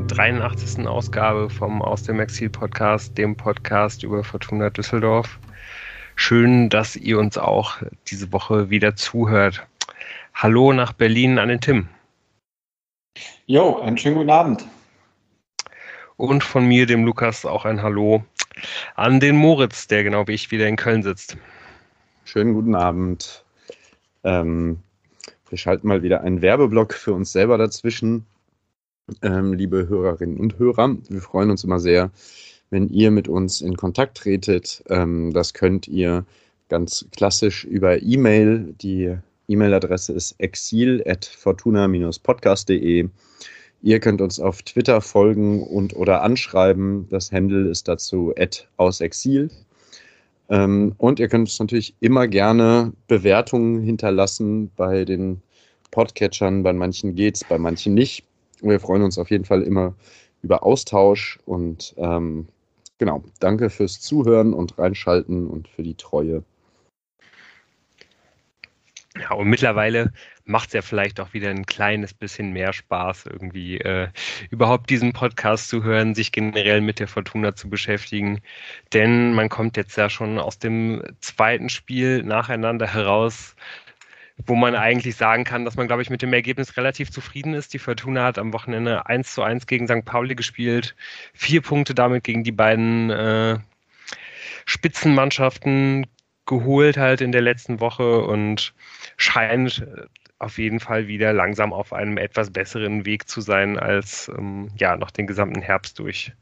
zur 83. Ausgabe vom Aus dem Exil Podcast, dem Podcast über Fortuna Düsseldorf. Schön, dass ihr uns auch diese Woche wieder zuhört. Hallo nach Berlin an den Tim. Jo, einen schönen guten Abend. Und von mir, dem Lukas, auch ein Hallo an den Moritz, der genau wie ich wieder in Köln sitzt. Schönen guten Abend. Ähm, wir schalten mal wieder einen Werbeblock für uns selber dazwischen. Ähm, liebe Hörerinnen und Hörer, wir freuen uns immer sehr, wenn ihr mit uns in Kontakt tretet. Ähm, das könnt ihr ganz klassisch über E-Mail. Die E-Mail-Adresse ist exil.fortuna-podcast.de. Ihr könnt uns auf Twitter folgen und oder anschreiben. Das Handle ist dazu @ausexil. Ähm, und ihr könnt uns natürlich immer gerne Bewertungen hinterlassen bei den Podcatchern. Bei manchen geht's, bei manchen nicht. Wir freuen uns auf jeden Fall immer über Austausch und ähm, genau, danke fürs Zuhören und Reinschalten und für die Treue. Ja, und mittlerweile macht es ja vielleicht auch wieder ein kleines bisschen mehr Spaß, irgendwie äh, überhaupt diesen Podcast zu hören, sich generell mit der Fortuna zu beschäftigen. Denn man kommt jetzt ja schon aus dem zweiten Spiel nacheinander heraus, wo man eigentlich sagen kann, dass man, glaube ich, mit dem Ergebnis relativ zufrieden ist. Die Fortuna hat am Wochenende 1 zu 1 gegen St. Pauli gespielt, vier Punkte damit gegen die beiden äh, Spitzenmannschaften geholt halt in der letzten Woche und scheint auf jeden Fall wieder langsam auf einem etwas besseren Weg zu sein als ähm, ja noch den gesamten Herbst durch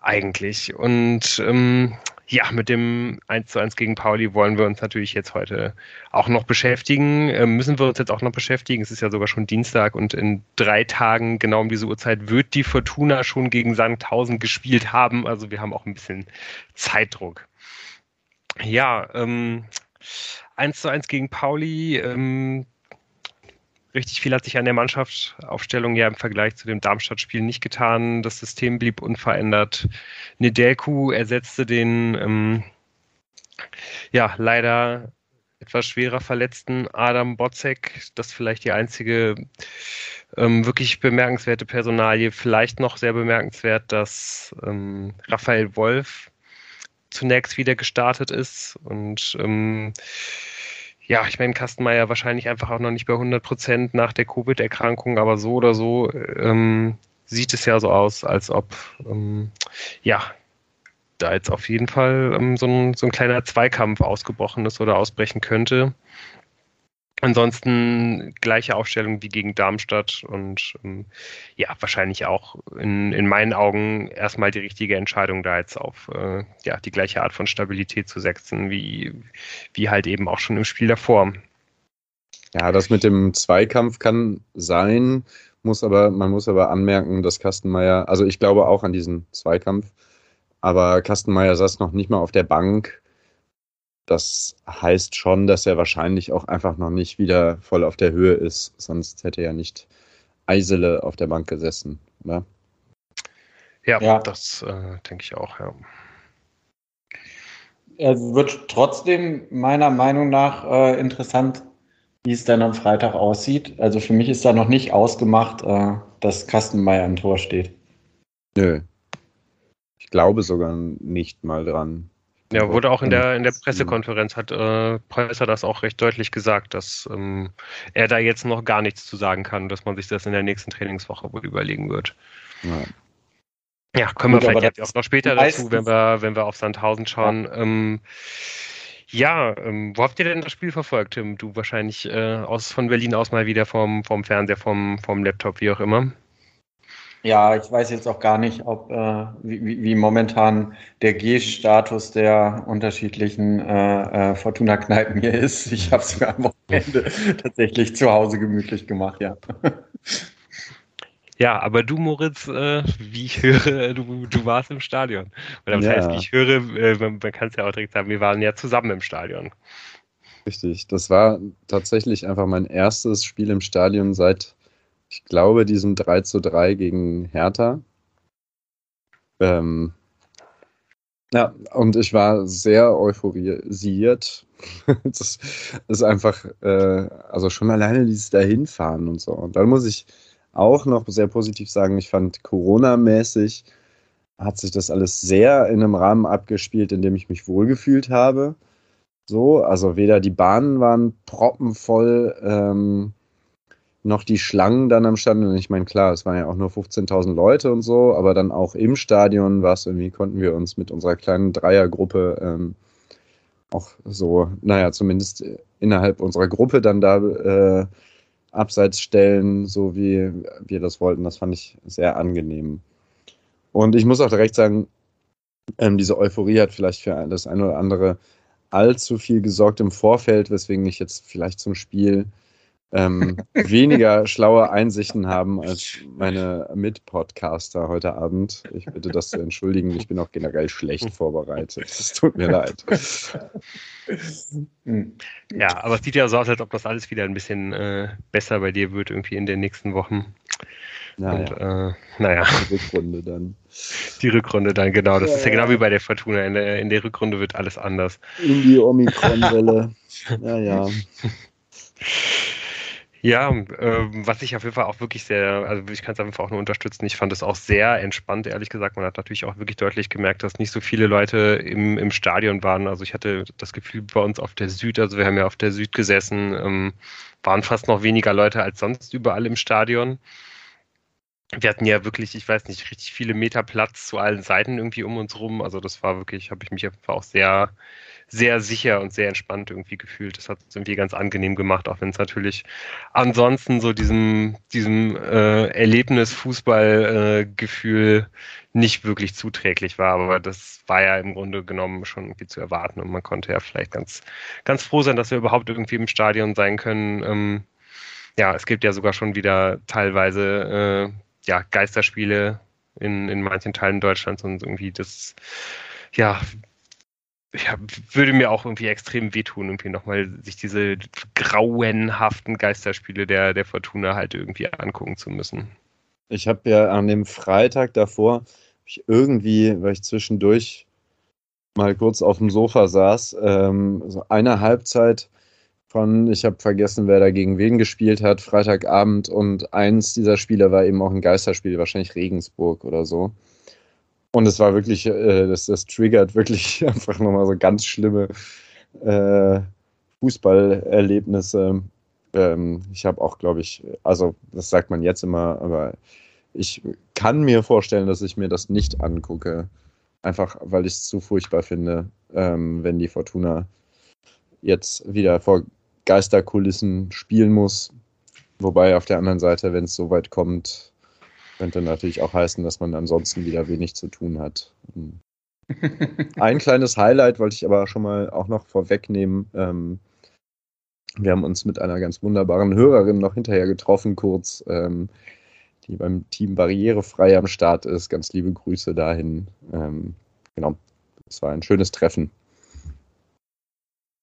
eigentlich. Und ähm, ja, mit dem 1 zu 1 gegen Pauli wollen wir uns natürlich jetzt heute auch noch beschäftigen. Ähm, müssen wir uns jetzt auch noch beschäftigen. Es ist ja sogar schon Dienstag und in drei Tagen, genau um diese Uhrzeit, wird die Fortuna schon gegen Sandhausen gespielt haben. Also wir haben auch ein bisschen Zeitdruck. Ja, ähm, 1 zu 1 gegen Pauli. Ähm, richtig viel hat sich an der Mannschaftsaufstellung ja im Vergleich zu dem Darmstadt-Spiel nicht getan. Das System blieb unverändert. Nedelku ersetzte den ähm, ja leider etwas schwerer verletzten Adam Botzek. Das ist vielleicht die einzige ähm, wirklich bemerkenswerte Personalie. Vielleicht noch sehr bemerkenswert, dass ähm, Raphael Wolf zunächst wieder gestartet ist und ähm, ja, ich meine, Kastenmeier wahrscheinlich einfach auch noch nicht bei 100 Prozent nach der Covid-Erkrankung, aber so oder so ähm, sieht es ja so aus, als ob, ähm, ja, da jetzt auf jeden Fall ähm, so, ein, so ein kleiner Zweikampf ausgebrochen ist oder ausbrechen könnte. Ansonsten gleiche Aufstellung wie gegen Darmstadt und ähm, ja, wahrscheinlich auch in, in meinen Augen erstmal die richtige Entscheidung, da jetzt auf äh, ja, die gleiche Art von Stabilität zu setzen, wie, wie halt eben auch schon im Spiel davor. Ja, das mit dem Zweikampf kann sein, muss aber, man muss aber anmerken, dass Kastenmeier, also ich glaube auch an diesen Zweikampf, aber Kastenmeier saß noch nicht mal auf der Bank das heißt schon, dass er wahrscheinlich auch einfach noch nicht wieder voll auf der Höhe ist. Sonst hätte er nicht Eisele auf der Bank gesessen. Oder? Ja, ja. das äh, denke ich auch, ja. Es wird trotzdem meiner Meinung nach äh, interessant, wie es dann am Freitag aussieht. Also für mich ist da noch nicht ausgemacht, äh, dass Kastenmeier im Tor steht. Nö. Ich glaube sogar nicht mal dran. Ja, wurde auch in der, in der Pressekonferenz hat äh, Preußer das auch recht deutlich gesagt, dass ähm, er da jetzt noch gar nichts zu sagen kann, dass man sich das in der nächsten Trainingswoche wohl überlegen wird. Ja. Ja, kommen wir vielleicht jetzt auch noch später dazu, wenn wir, wenn wir auf Sandhausen schauen. Ja, ähm, ja ähm, wo habt ihr denn das Spiel verfolgt, Tim? Du wahrscheinlich äh, aus, von Berlin aus mal wieder vom, vom Fernseher, vom, vom Laptop, wie auch immer. Ja, ich weiß jetzt auch gar nicht, ob äh, wie, wie momentan der G-Status der unterschiedlichen äh, äh, Fortuna-Kneipen hier ist. Ich habe es mir am Wochenende tatsächlich zu Hause gemütlich gemacht, ja. Ja, aber du, Moritz, äh, wie ich höre, du, du warst im Stadion. Oder das ja. heißt, ich höre, äh, man, man kann es ja auch direkt sagen, wir waren ja zusammen im Stadion. Richtig, das war tatsächlich einfach mein erstes Spiel im Stadion seit ich glaube, diesem 3 zu 3 gegen Hertha. Ähm, ja, und ich war sehr euphorisiert. das ist einfach, äh, also schon alleine dieses Dahinfahren und so. Und dann muss ich auch noch sehr positiv sagen, ich fand Corona-mäßig hat sich das alles sehr in einem Rahmen abgespielt, in dem ich mich wohlgefühlt habe. So, also weder die Bahnen waren proppenvoll, ähm, noch die Schlangen dann am Stand. Und ich meine, klar, es waren ja auch nur 15.000 Leute und so, aber dann auch im Stadion war es irgendwie, konnten wir uns mit unserer kleinen Dreiergruppe ähm, auch so, naja, zumindest innerhalb unserer Gruppe dann da äh, abseits stellen, so wie wir das wollten. Das fand ich sehr angenehm. Und ich muss auch direkt sagen, ähm, diese Euphorie hat vielleicht für das eine oder andere allzu viel gesorgt im Vorfeld, weswegen ich jetzt vielleicht zum Spiel ähm, weniger schlaue Einsichten haben als meine Mitpodcaster heute Abend. Ich bitte das zu entschuldigen. Ich bin auch generell schlecht vorbereitet. Es tut mir leid. Ja, aber es sieht ja so aus, als ob das alles wieder ein bisschen äh, besser bei dir wird, irgendwie in den nächsten Wochen. Naja. Und, äh, naja. Die Rückrunde dann. Die Rückrunde dann, genau. Das ja, ist ja genau wie bei der Fortuna. In der, in der Rückrunde wird alles anders. In die Omikron-Welle. Naja. Ja, äh, was ich auf jeden Fall auch wirklich sehr, also ich kann es einfach auch nur unterstützen. Ich fand es auch sehr entspannt, ehrlich gesagt. Man hat natürlich auch wirklich deutlich gemerkt, dass nicht so viele Leute im, im Stadion waren. Also ich hatte das Gefühl bei uns auf der Süd, also wir haben ja auf der Süd gesessen, ähm, waren fast noch weniger Leute als sonst überall im Stadion. Wir hatten ja wirklich, ich weiß nicht, richtig viele Meter Platz zu allen Seiten irgendwie um uns rum. Also das war wirklich, habe ich mich einfach auch sehr sehr sicher und sehr entspannt irgendwie gefühlt. Das hat es irgendwie ganz angenehm gemacht, auch wenn es natürlich ansonsten so diesem, diesem äh, Erlebnis-Fußball-Gefühl äh, nicht wirklich zuträglich war. Aber das war ja im Grunde genommen schon irgendwie zu erwarten und man konnte ja vielleicht ganz, ganz froh sein, dass wir überhaupt irgendwie im Stadion sein können. Ähm, ja, es gibt ja sogar schon wieder teilweise äh, ja, Geisterspiele in, in manchen Teilen Deutschlands und irgendwie das ja, ja, würde mir auch irgendwie extrem wehtun, irgendwie nochmal sich diese grauenhaften Geisterspiele der, der Fortuna halt irgendwie angucken zu müssen. Ich habe ja an dem Freitag davor, ich irgendwie, weil ich zwischendurch mal kurz auf dem Sofa saß, ähm, so eine Halbzeit von, ich habe vergessen, wer da gegen wen gespielt hat, Freitagabend und eins dieser Spiele war eben auch ein Geisterspiel, wahrscheinlich Regensburg oder so. Und es war wirklich, äh, das, das triggert wirklich einfach nochmal so ganz schlimme äh, Fußballerlebnisse. Ähm, ich habe auch, glaube ich, also das sagt man jetzt immer, aber ich kann mir vorstellen, dass ich mir das nicht angucke. Einfach weil ich es zu furchtbar finde, ähm, wenn die Fortuna jetzt wieder vor Geisterkulissen spielen muss. Wobei auf der anderen Seite, wenn es so weit kommt, könnte natürlich auch heißen, dass man ansonsten wieder wenig zu tun hat. Ein kleines Highlight wollte ich aber schon mal auch noch vorwegnehmen. Ähm, wir haben uns mit einer ganz wunderbaren Hörerin noch hinterher getroffen, kurz, ähm, die beim Team Barrierefrei am Start ist. Ganz liebe Grüße dahin. Ähm, genau, es war ein schönes Treffen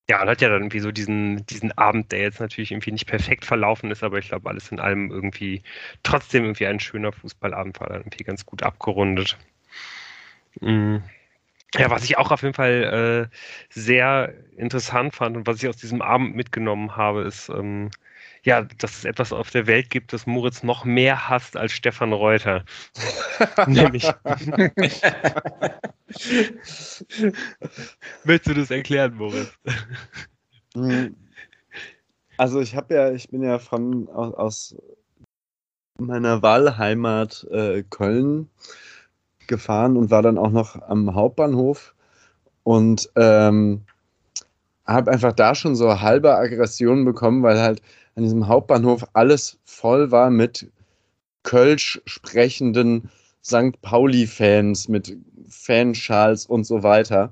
ja, und hat ja dann irgendwie so diesen, diesen Abend, der jetzt natürlich irgendwie nicht perfekt verlaufen ist, aber ich glaube, alles in allem irgendwie trotzdem irgendwie ein schöner Fußballabend war dann irgendwie ganz gut abgerundet. Mhm. Ja, was ich auch auf jeden Fall äh, sehr interessant fand und was ich aus diesem Abend mitgenommen habe, ist, ähm, ja, dass es etwas auf der Welt gibt, das Moritz noch mehr hasst als Stefan Reuter. Nämlich. Möchtest du das erklären, Moritz? Hm. Also ich habe ja, ich bin ja von aus, meiner Wahlheimat äh, Köln gefahren und war dann auch noch am Hauptbahnhof und ähm, habe einfach da schon so halbe Aggressionen bekommen, weil halt an diesem Hauptbahnhof alles voll war mit Kölsch sprechenden St. Pauli-Fans, mit Fanschals und so weiter.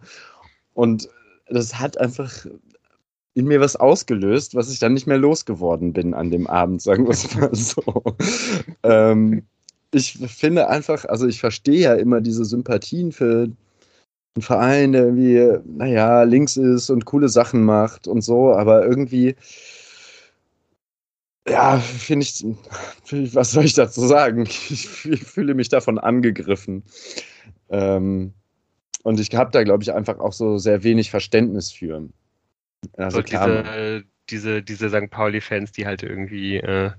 Und das hat einfach in mir was ausgelöst, was ich dann nicht mehr losgeworden bin an dem Abend, sagen wir es mal so. ähm, ich finde einfach, also ich verstehe ja immer diese Sympathien für einen Verein, der irgendwie, naja, links ist und coole Sachen macht und so, aber irgendwie ja, finde ich, was soll ich dazu sagen? Ich, fühle mich davon angegriffen. Ähm, und ich habe da, glaube ich, einfach auch so sehr wenig Verständnis für. Also so diese, diese, diese St. Pauli-Fans, die halt irgendwie, äh,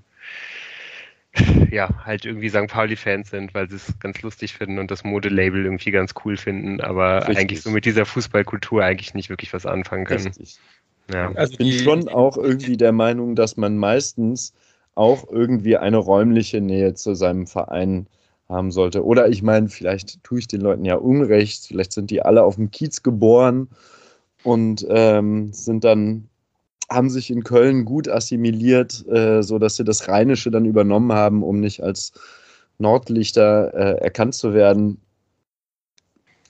ja, halt irgendwie St. Pauli-Fans sind, weil sie es ganz lustig finden und das Modelabel irgendwie ganz cool finden, aber Richtig. eigentlich so mit dieser Fußballkultur eigentlich nicht wirklich was anfangen können. Richtig. Ja. Also ich bin schon auch irgendwie der Meinung, dass man meistens auch irgendwie eine räumliche Nähe zu seinem Verein haben sollte. Oder ich meine, vielleicht tue ich den Leuten ja Unrecht, vielleicht sind die alle auf dem Kiez geboren und ähm, sind dann haben sich in Köln gut assimiliert, äh, so dass sie das Rheinische dann übernommen haben, um nicht als Nordlichter äh, erkannt zu werden.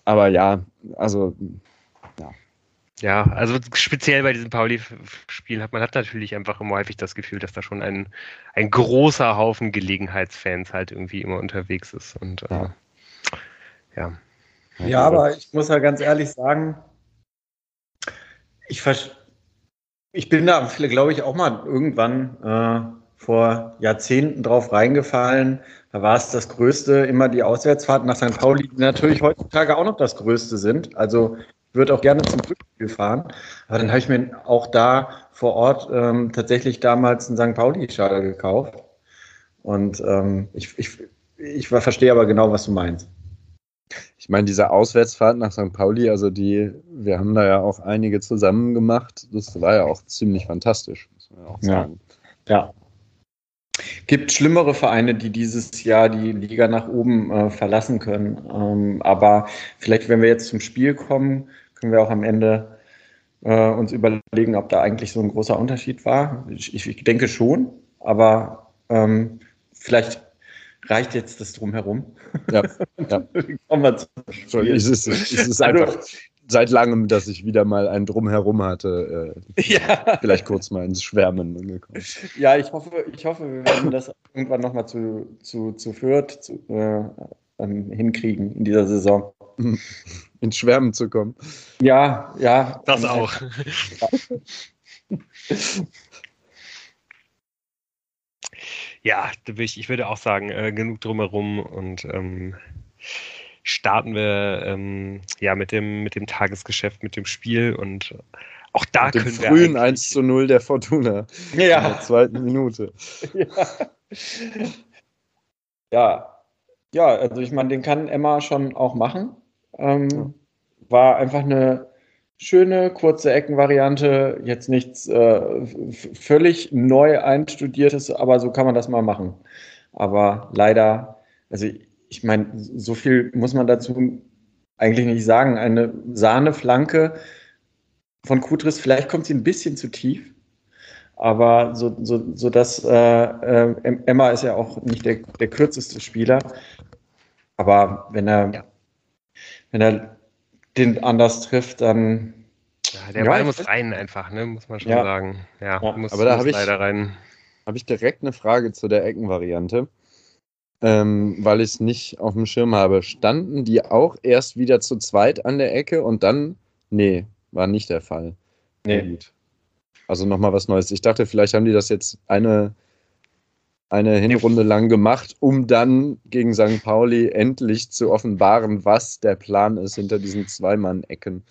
Aber ja, also ja. Ja, also speziell bei diesem Pauli-Spiel hat man hat natürlich einfach immer häufig das Gefühl, dass da schon ein, ein großer Haufen Gelegenheitsfans halt irgendwie immer unterwegs ist. Und äh, ja. Ja, aber ich muss ja ganz ehrlich sagen, ich ich bin da, glaube ich, auch mal irgendwann äh, vor Jahrzehnten drauf reingefallen. Da war es das Größte, immer die Auswärtsfahrten nach St. Pauli, die natürlich heutzutage auch noch das Größte sind. Also würde auch gerne zum Rückspiel fahren. Aber dann habe ich mir auch da vor Ort ähm, tatsächlich damals einen St. Pauli-Schal gekauft. Und ähm, ich, ich, ich verstehe aber genau, was du meinst. Ich meine, diese Auswärtsfahrt nach St. Pauli, also die, wir haben da ja auch einige zusammen gemacht. Das war ja auch ziemlich fantastisch, muss man ja auch sagen. Ja. ja. Gibt schlimmere Vereine, die dieses Jahr die Liga nach oben äh, verlassen können. Ähm, aber vielleicht, wenn wir jetzt zum Spiel kommen, können wir auch am Ende äh, uns überlegen, ob da eigentlich so ein großer Unterschied war. Ich, ich denke schon, aber ähm, vielleicht reicht jetzt das drumherum. Ja, ja. Kommen wir zum es ist, es ist also einfach seit langem, dass ich wieder mal ein Drumherum hatte. Äh, ja. Vielleicht kurz mal ins Schwärmen gekommen. Ja, ich hoffe, ich hoffe, wir werden das irgendwann nochmal zu, zu, zu Fürth zu, äh, hinkriegen in dieser Saison. Ins Schwärmen zu kommen. Ja, ja. Das auch. Ja, ich, würde auch sagen, äh, genug drumherum und ähm, starten wir ähm, ja mit dem, mit dem Tagesgeschäft, mit dem Spiel und auch da mit können dem frühen 1 zu 0 der Fortuna ja. in der zweiten Minute. Ja. ja. ja. also ich meine, den kann Emma schon auch machen. Ähm, war einfach eine schöne, kurze Eckenvariante, jetzt nichts äh, völlig neu einstudiertes, aber so kann man das mal machen. Aber leider, also ich meine, so viel muss man dazu eigentlich nicht sagen. Eine Sahneflanke von Kutris, vielleicht kommt sie ein bisschen zu tief, aber so, so, so dass äh, äh, Emma ist ja auch nicht der, der kürzeste Spieler. Aber wenn er, ja. Wenn er den anders trifft, dann. Ja, der ja, Ball muss rein einfach, ne? muss man schon ja. sagen. Ja, muss, aber da habe ich, hab ich direkt eine Frage zu der Eckenvariante, ähm, weil ich es nicht auf dem Schirm habe. Standen die auch erst wieder zu zweit an der Ecke und dann? Nee, war nicht der Fall. Nee. Gut. Also nochmal was Neues. Ich dachte, vielleicht haben die das jetzt eine eine Hinrunde lang gemacht, um dann gegen St. Pauli endlich zu offenbaren, was der Plan ist hinter diesen Zweimann-Ecken.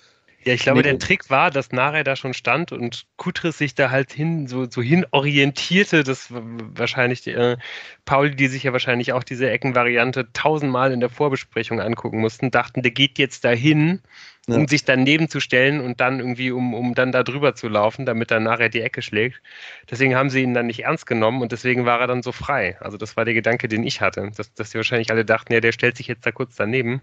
Ja, ich glaube, nee. der Trick war, dass Nare da schon stand und Kutris sich da halt hin, so, so hin orientierte, dass wahrscheinlich äh, Pauli, die sich ja wahrscheinlich auch diese Eckenvariante tausendmal in der Vorbesprechung angucken mussten, dachten, der geht jetzt dahin ja. um sich daneben zu stellen und dann irgendwie, um, um dann da drüber zu laufen, damit er nachher die Ecke schlägt. Deswegen haben sie ihn dann nicht ernst genommen und deswegen war er dann so frei. Also das war der Gedanke, den ich hatte, dass, dass die wahrscheinlich alle dachten, ja, der stellt sich jetzt da kurz daneben.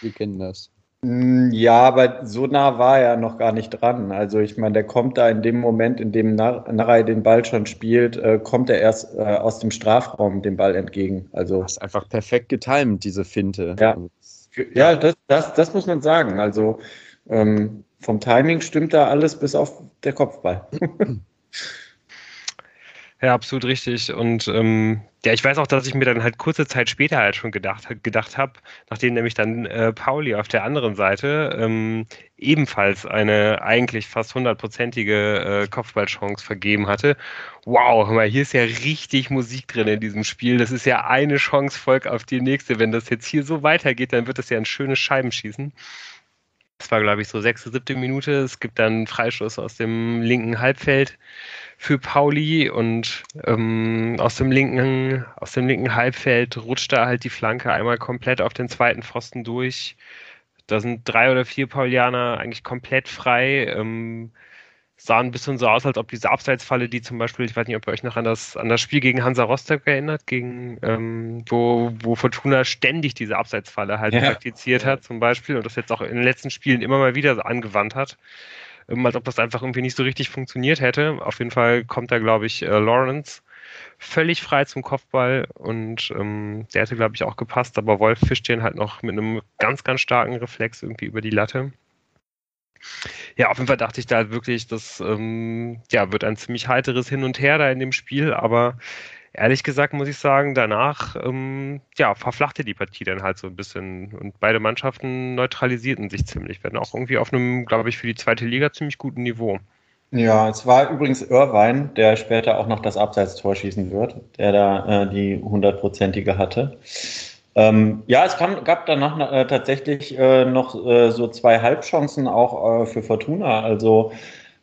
Wir kennen das. Mm, ja, aber so nah war er noch gar nicht dran. Also ich meine, der kommt da in dem Moment, in dem Narei den Ball schon spielt, äh, kommt er erst äh, aus dem Strafraum dem Ball entgegen. Also das ist einfach perfekt getimt, diese Finte. Ja. Also ja, das, das, das muss man sagen. Also ähm, vom Timing stimmt da alles bis auf der Kopfball. Ja, absolut richtig. Und ähm, ja, ich weiß auch, dass ich mir dann halt kurze Zeit später halt schon gedacht, gedacht habe, nachdem nämlich dann äh, Pauli auf der anderen Seite ähm, ebenfalls eine eigentlich fast hundertprozentige äh, Kopfballchance vergeben hatte. Wow, mal, hier ist ja richtig Musik drin in diesem Spiel. Das ist ja eine Chance folgt auf die nächste. Wenn das jetzt hier so weitergeht, dann wird das ja ein schönes Scheibenschießen. Das war, glaube ich, so sechste, siebte Minute. Es gibt dann Freischuss aus dem linken Halbfeld für Pauli und ähm, aus dem linken, aus dem linken Halbfeld rutscht da halt die Flanke einmal komplett auf den zweiten Pfosten durch. Da sind drei oder vier Paulianer eigentlich komplett frei. Ähm, sah ein bisschen so aus, als ob diese Abseitsfalle, die zum Beispiel, ich weiß nicht, ob ihr euch noch an das, an das Spiel gegen Hansa Rostock erinnert, gegen, ähm, wo, wo Fortuna ständig diese Abseitsfalle halt ja. praktiziert hat, zum Beispiel, und das jetzt auch in den letzten Spielen immer mal wieder so angewandt hat. Ähm, als ob das einfach irgendwie nicht so richtig funktioniert hätte. Auf jeden Fall kommt da, glaube ich, äh, Lawrence völlig frei zum Kopfball und ähm, der hätte, glaube ich, auch gepasst, aber Wolf fischt den halt noch mit einem ganz, ganz starken Reflex irgendwie über die Latte. Ja, auf jeden Fall dachte ich da wirklich, das ähm, ja, wird ein ziemlich heiteres Hin und Her da in dem Spiel, aber ehrlich gesagt muss ich sagen, danach ähm, ja, verflachte die Partie dann halt so ein bisschen und beide Mannschaften neutralisierten sich ziemlich, werden auch irgendwie auf einem, glaube ich, für die zweite Liga ziemlich guten Niveau. Ja, es war übrigens Irvine, der später auch noch das Abseitstor schießen wird, der da äh, die hundertprozentige hatte. Ähm, ja, es kam, gab danach äh, tatsächlich äh, noch äh, so zwei Halbchancen auch äh, für Fortuna. Also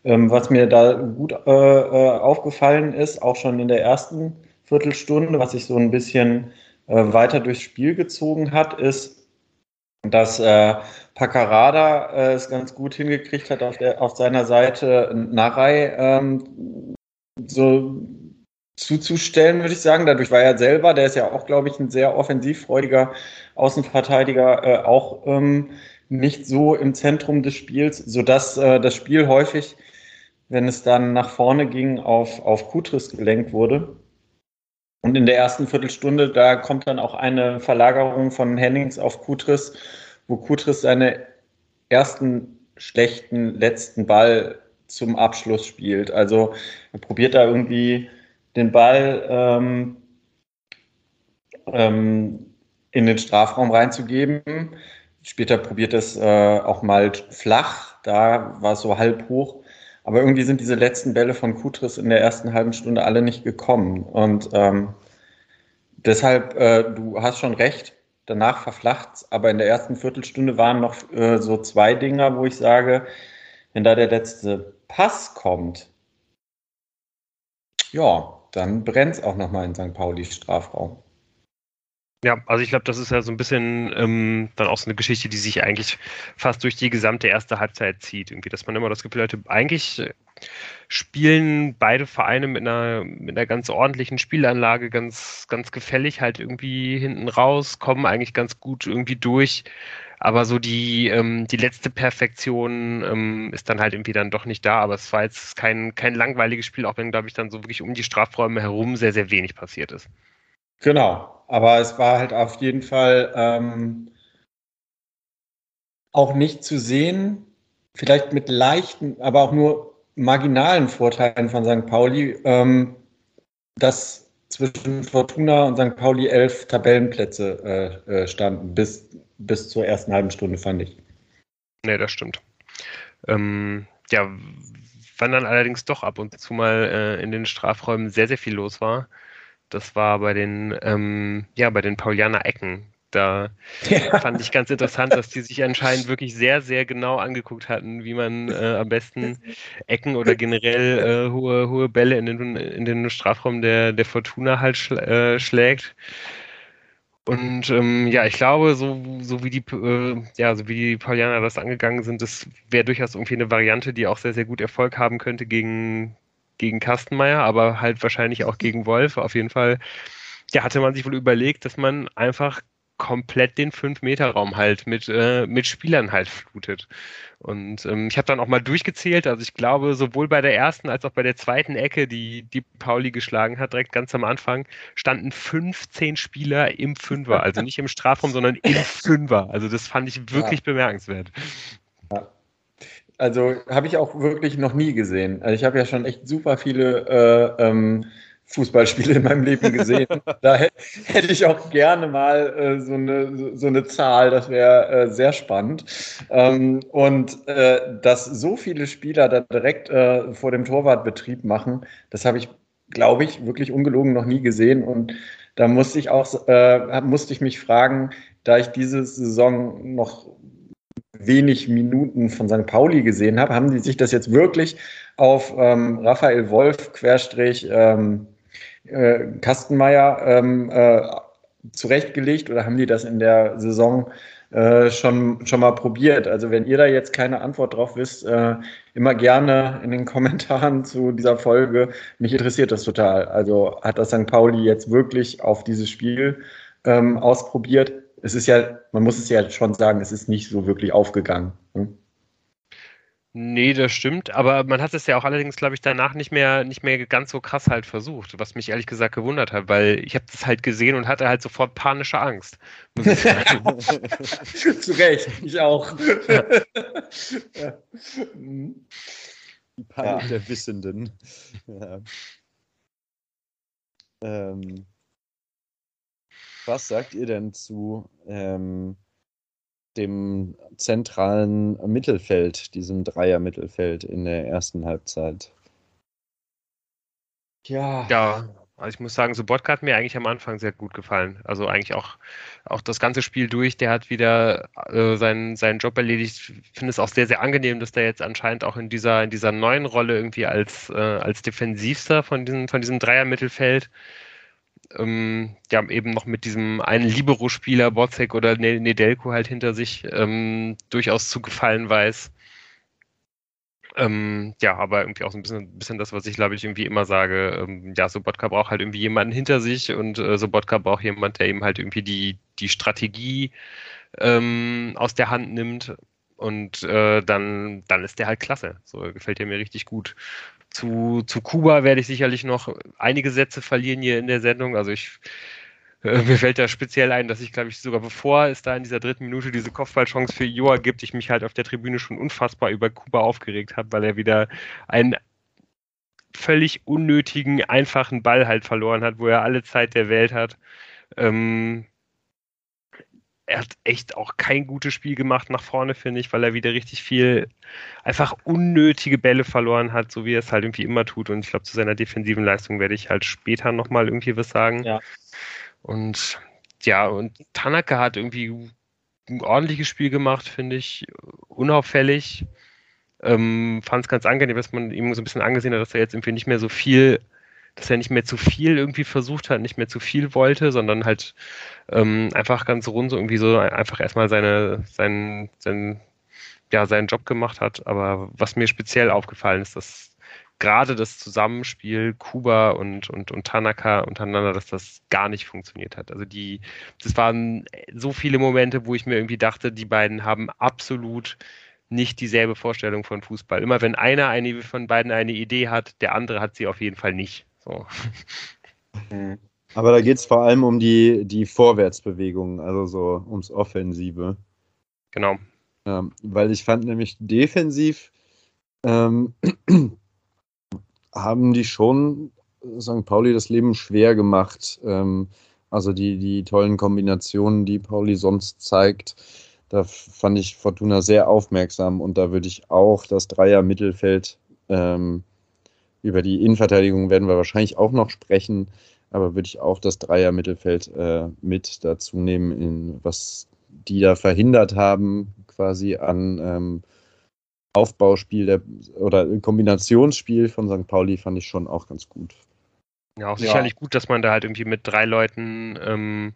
ähm, was mir da gut äh, äh, aufgefallen ist, auch schon in der ersten Viertelstunde, was sich so ein bisschen weiter durchs Spiel gezogen hat, ist, dass äh, Paccarada äh, es ganz gut hingekriegt hat, auf, der, auf seiner Seite Narei ähm, so zuzustellen, würde ich sagen. Dadurch war er selber, der ist ja auch, glaube ich, ein sehr offensivfreudiger Außenverteidiger, äh, auch ähm, nicht so im Zentrum des Spiels, sodass äh, das Spiel häufig, wenn es dann nach vorne ging, auf, auf Kutris gelenkt wurde. Und in der ersten Viertelstunde, da kommt dann auch eine Verlagerung von Hennings auf Kutris, wo Kutris seine ersten schlechten letzten Ball zum Abschluss spielt. Also er probiert da irgendwie den Ball ähm, ähm, in den Strafraum reinzugeben. Später probiert es äh, auch mal flach, da war es so halb hoch. Aber irgendwie sind diese letzten Bälle von Kutris in der ersten halben Stunde alle nicht gekommen. Und ähm, deshalb, äh, du hast schon recht, danach verflacht aber in der ersten Viertelstunde waren noch äh, so zwei Dinger, wo ich sage, wenn da der letzte Pass kommt, ja, dann brennt es auch nochmal in St. Pauli Strafraum. Ja, also ich glaube, das ist ja so ein bisschen ähm, dann auch so eine Geschichte, die sich eigentlich fast durch die gesamte erste Halbzeit zieht. Irgendwie, dass man immer das Gefühl hatte, eigentlich spielen beide Vereine mit einer, mit einer ganz ordentlichen Spielanlage, ganz, ganz gefällig halt irgendwie hinten raus, kommen eigentlich ganz gut irgendwie durch. Aber so die, ähm, die letzte Perfektion ähm, ist dann halt irgendwie dann doch nicht da. Aber es war jetzt kein, kein langweiliges Spiel, auch wenn, glaube ich, dann so wirklich um die Strafräume herum sehr, sehr wenig passiert ist. Genau, aber es war halt auf jeden Fall ähm, auch nicht zu sehen, vielleicht mit leichten, aber auch nur marginalen Vorteilen von St. Pauli, ähm, dass zwischen Fortuna und St. Pauli elf Tabellenplätze äh, äh, standen, bis, bis zur ersten halben Stunde, fand ich. Nee, das stimmt. Ähm, ja, wann dann allerdings doch ab und zu mal äh, in den Strafräumen sehr, sehr viel los war, das war bei den, ähm, ja, bei den Paulianer Ecken. Da ja. fand ich ganz interessant, dass die sich anscheinend wirklich sehr, sehr genau angeguckt hatten, wie man äh, am besten Ecken oder generell äh, hohe, hohe Bälle in den, in den Strafraum der, der Fortuna halt schl äh, schlägt. Und ähm, ja, ich glaube, so, so wie die, äh, ja, so wie die Paulianer das angegangen sind, das wäre durchaus irgendwie eine Variante, die auch sehr, sehr gut Erfolg haben könnte gegen, gegen Kastenmeier, aber halt wahrscheinlich auch gegen Wolf. Auf jeden Fall, ja, hatte man sich wohl überlegt, dass man einfach komplett den 5-Meter-Raum halt mit, äh, mit Spielern halt flutet. Und ähm, ich habe dann auch mal durchgezählt, also ich glaube, sowohl bei der ersten als auch bei der zweiten Ecke, die, die Pauli geschlagen hat, direkt ganz am Anfang, standen 15 Spieler im Fünfer, also nicht im Strafraum, sondern im Fünfer. Also das fand ich wirklich ja. bemerkenswert. Ja. Also habe ich auch wirklich noch nie gesehen. Also ich habe ja schon echt super viele äh, ähm, Fußballspiele in meinem Leben gesehen. da hätte ich auch gerne mal äh, so, eine, so eine Zahl, das wäre äh, sehr spannend. Ähm, und äh, dass so viele Spieler da direkt äh, vor dem Torwartbetrieb machen, das habe ich, glaube ich, wirklich ungelogen noch nie gesehen. Und da musste ich auch, äh, musste ich mich fragen, da ich diese Saison noch wenig Minuten von St. Pauli gesehen habe, haben die sich das jetzt wirklich auf ähm, Raphael Wolf, Querstrich, ähm, äh, Kastenmeier ähm, äh, zurechtgelegt oder haben die das in der Saison äh, schon, schon mal probiert? Also wenn ihr da jetzt keine Antwort drauf wisst, äh, immer gerne in den Kommentaren zu dieser Folge. Mich interessiert das total. Also hat das St. Pauli jetzt wirklich auf dieses Spiel ähm, ausprobiert? Es ist ja, man muss es ja schon sagen, es ist nicht so wirklich aufgegangen. Ne? Nee, das stimmt, aber man hat es ja auch allerdings, glaube ich, danach nicht mehr, nicht mehr ganz so krass halt versucht, was mich ehrlich gesagt gewundert hat, weil ich habe das halt gesehen und hatte halt sofort panische Angst. Zu Recht, ich auch. Ja. ja. Die Panik ja. der Wissenden. Ja. Ähm, was sagt ihr denn zu ähm, dem zentralen Mittelfeld, diesem Dreier-Mittelfeld in der ersten Halbzeit. Ja. Ja, also ich muss sagen, Sobotka hat mir eigentlich am Anfang sehr gut gefallen. Also eigentlich auch, auch das ganze Spiel durch. Der hat wieder äh, seinen, seinen Job erledigt. Ich finde es auch sehr, sehr angenehm, dass der jetzt anscheinend auch in dieser, in dieser neuen Rolle irgendwie als, äh, als Defensivster von diesem, von diesem Dreier-Mittelfeld ähm, ja, eben noch mit diesem einen Libero-Spieler, Bozek oder Nedelko halt hinter sich ähm, durchaus zu gefallen weiß. Ähm, ja, aber irgendwie auch so ein bisschen, bisschen das, was ich glaube ich irgendwie immer sage. Ähm, ja, Sobotka braucht halt irgendwie jemanden hinter sich und äh, Sobotka braucht jemanden, der eben halt irgendwie die, die Strategie ähm, aus der Hand nimmt und äh, dann, dann ist der halt klasse. So gefällt der mir richtig gut. Zu, zu Kuba werde ich sicherlich noch einige Sätze verlieren hier in der Sendung. Also ich äh, mir fällt da speziell ein, dass ich, glaube ich, sogar bevor es da in dieser dritten Minute diese Kopfballchance für Joa gibt, ich mich halt auf der Tribüne schon unfassbar über Kuba aufgeregt habe, weil er wieder einen völlig unnötigen, einfachen Ball halt verloren hat, wo er alle Zeit der Welt hat. Ähm, er hat echt auch kein gutes Spiel gemacht nach vorne, finde ich, weil er wieder richtig viel einfach unnötige Bälle verloren hat, so wie er es halt irgendwie immer tut. Und ich glaube, zu seiner defensiven Leistung werde ich halt später nochmal irgendwie was sagen. Ja. Und ja, und Tanaka hat irgendwie ein ordentliches Spiel gemacht, finde ich, unauffällig. Ähm, Fand es ganz angenehm, dass man ihm so ein bisschen angesehen hat, dass er jetzt irgendwie nicht mehr so viel dass er nicht mehr zu viel irgendwie versucht hat, nicht mehr zu viel wollte, sondern halt ähm, einfach ganz rund so irgendwie so einfach erstmal seine, seinen, seinen, ja, seinen Job gemacht hat. Aber was mir speziell aufgefallen ist, dass gerade das Zusammenspiel Kuba und, und, und Tanaka untereinander, dass das gar nicht funktioniert hat. Also die, das waren so viele Momente, wo ich mir irgendwie dachte, die beiden haben absolut nicht dieselbe Vorstellung von Fußball. Immer wenn einer eine von beiden eine Idee hat, der andere hat sie auf jeden Fall nicht. So. Mhm. Aber da geht es vor allem um die, die Vorwärtsbewegung, also so ums Offensive. Genau. Ja, weil ich fand nämlich defensiv ähm, haben die schon St. Pauli das Leben schwer gemacht. Ähm, also die, die tollen Kombinationen, die Pauli sonst zeigt, da fand ich Fortuna sehr aufmerksam und da würde ich auch das Dreier-Mittelfeld ähm, über die Innenverteidigung werden wir wahrscheinlich auch noch sprechen, aber würde ich auch das Dreier-Mittelfeld äh, mit dazu nehmen, in was die da verhindert haben, quasi an ähm, Aufbauspiel der, oder Kombinationsspiel von St. Pauli fand ich schon auch ganz gut. Ja, auch sicherlich ja. gut, dass man da halt irgendwie mit drei Leuten ähm,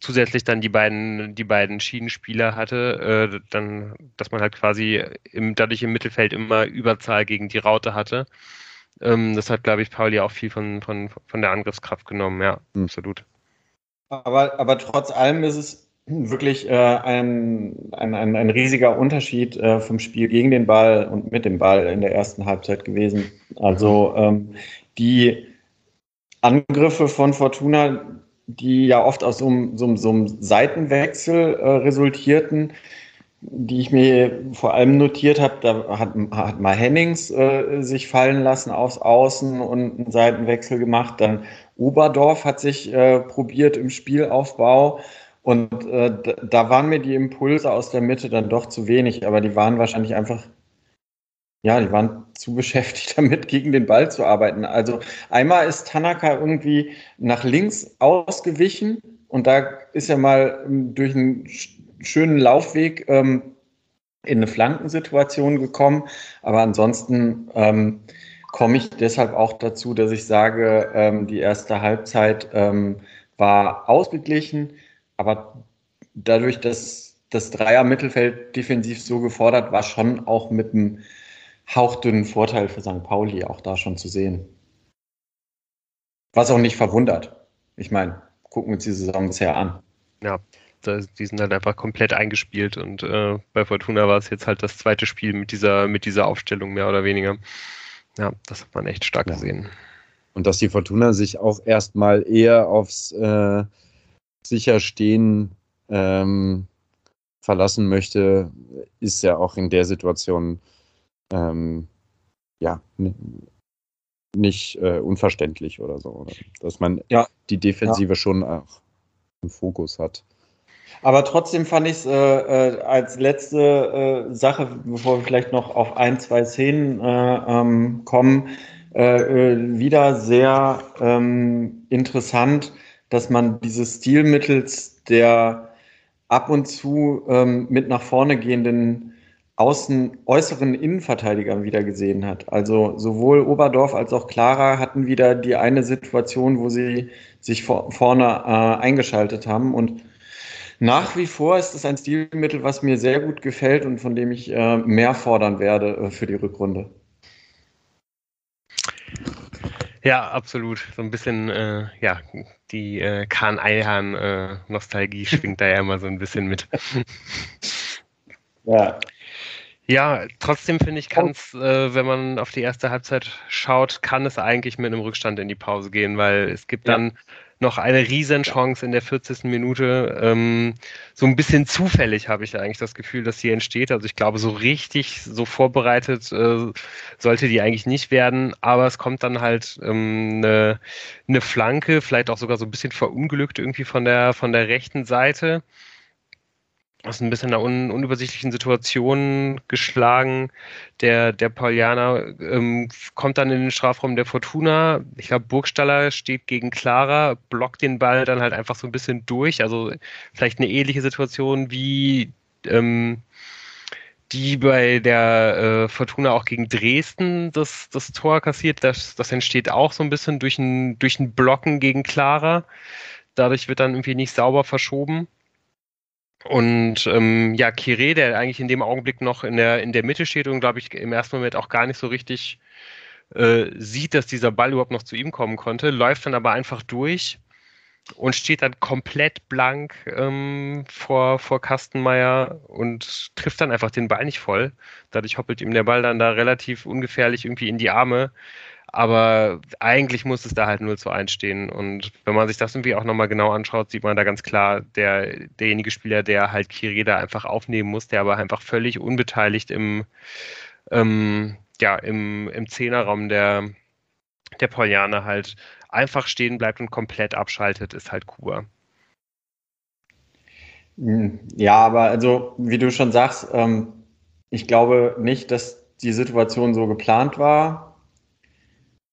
zusätzlich dann die beiden, die beiden Schienenspieler hatte, äh, dann, dass man halt quasi im, dadurch im Mittelfeld immer Überzahl gegen die Raute hatte. Ähm, das hat, glaube ich, Pauli auch viel von, von, von der Angriffskraft genommen, ja, mhm. absolut. Aber, aber trotz allem ist es wirklich äh, ein, ein, ein, ein, riesiger Unterschied äh, vom Spiel gegen den Ball und mit dem Ball in der ersten Halbzeit gewesen. Also ähm, die Angriffe von Fortuna, die ja oft aus so, so, so einem Seitenwechsel äh, resultierten, die ich mir vor allem notiert habe, da hat, hat mal Hennings äh, sich fallen lassen aufs Außen und einen Seitenwechsel gemacht. Dann Oberdorf hat sich äh, probiert im Spielaufbau. Und äh, da waren mir die Impulse aus der Mitte dann doch zu wenig, aber die waren wahrscheinlich einfach, ja, die waren zu beschäftigt damit, gegen den Ball zu arbeiten. Also einmal ist Tanaka irgendwie nach links ausgewichen und da ist er mal ähm, durch einen schönen Laufweg ähm, in eine Flankensituation gekommen. Aber ansonsten ähm, komme ich deshalb auch dazu, dass ich sage, ähm, die erste Halbzeit ähm, war ausgeglichen, aber dadurch, dass das Dreier-Mittelfeld defensiv so gefordert war, schon auch mit einem hauchdünnen Vorteil für St. Pauli auch da schon zu sehen. Was auch nicht verwundert. Ich meine, gucken wir uns die Saison bisher an. Ja, die sind halt einfach komplett eingespielt und äh, bei Fortuna war es jetzt halt das zweite Spiel mit dieser, mit dieser Aufstellung mehr oder weniger. Ja, das hat man echt stark ja. gesehen. Und dass die Fortuna sich auch erstmal eher aufs äh, Sicherstehen ähm, verlassen möchte, ist ja auch in der Situation ähm, ja nicht äh, unverständlich oder so. Oder? Dass man ja. die Defensive ja. schon auch im Fokus hat. Aber trotzdem fand ich es äh, äh, als letzte äh, Sache, bevor wir vielleicht noch auf ein, zwei Szenen äh, ähm, kommen, äh, wieder sehr ähm, interessant, dass man dieses Stilmittels der ab und zu ähm, mit nach vorne gehenden außen, äußeren Innenverteidigern wieder gesehen hat. Also sowohl Oberdorf als auch Clara hatten wieder die eine Situation, wo sie sich vor, vorne eingeschaltet haben. Und nach wie vor ist es ein Stilmittel, was mir sehr gut gefällt und von dem ich äh, mehr fordern werde äh, für die Rückrunde. Ja, absolut. So ein bisschen, äh, ja, die äh, Kahn Eilhahn Nostalgie schwingt da ja immer so ein bisschen mit. ja. Ja, trotzdem finde ich, kann es, äh, wenn man auf die erste Halbzeit schaut, kann es eigentlich mit einem Rückstand in die Pause gehen, weil es gibt ja. dann noch eine Riesenchance in der 40. Minute. Ähm, so ein bisschen zufällig habe ich eigentlich das Gefühl, dass sie entsteht. Also ich glaube, so richtig, so vorbereitet äh, sollte die eigentlich nicht werden. Aber es kommt dann halt ähm, eine, eine Flanke, vielleicht auch sogar so ein bisschen verunglückt irgendwie von der, von der rechten Seite aus ein bisschen einer un unübersichtlichen Situation geschlagen. Der, der Paulianer ähm, kommt dann in den Strafraum der Fortuna. Ich glaube, Burgstaller steht gegen Clara, blockt den Ball dann halt einfach so ein bisschen durch. Also vielleicht eine ähnliche Situation wie ähm, die bei der äh, Fortuna auch gegen Dresden das, das Tor kassiert. Das, das entsteht auch so ein bisschen durch ein, durch ein Blocken gegen Clara. Dadurch wird dann irgendwie nicht sauber verschoben. Und ähm, ja, Kire, der eigentlich in dem Augenblick noch in der, in der Mitte steht und glaube ich im ersten Moment auch gar nicht so richtig äh, sieht, dass dieser Ball überhaupt noch zu ihm kommen konnte, läuft dann aber einfach durch und steht dann komplett blank ähm, vor, vor Kastenmeier und trifft dann einfach den Ball nicht voll. Dadurch hoppelt ihm der Ball dann da relativ ungefährlich irgendwie in die Arme. Aber eigentlich muss es da halt 0 zu 1 stehen. Und wenn man sich das irgendwie auch nochmal genau anschaut, sieht man da ganz klar, der, derjenige Spieler, der halt Kireda einfach aufnehmen muss, der aber einfach völlig unbeteiligt im, ähm, ja, im, im Zehnerraum der, der Paulianer halt einfach stehen bleibt und komplett abschaltet, ist halt Kuba. Hm, ja, aber also, wie du schon sagst, ähm, ich glaube nicht, dass die Situation so geplant war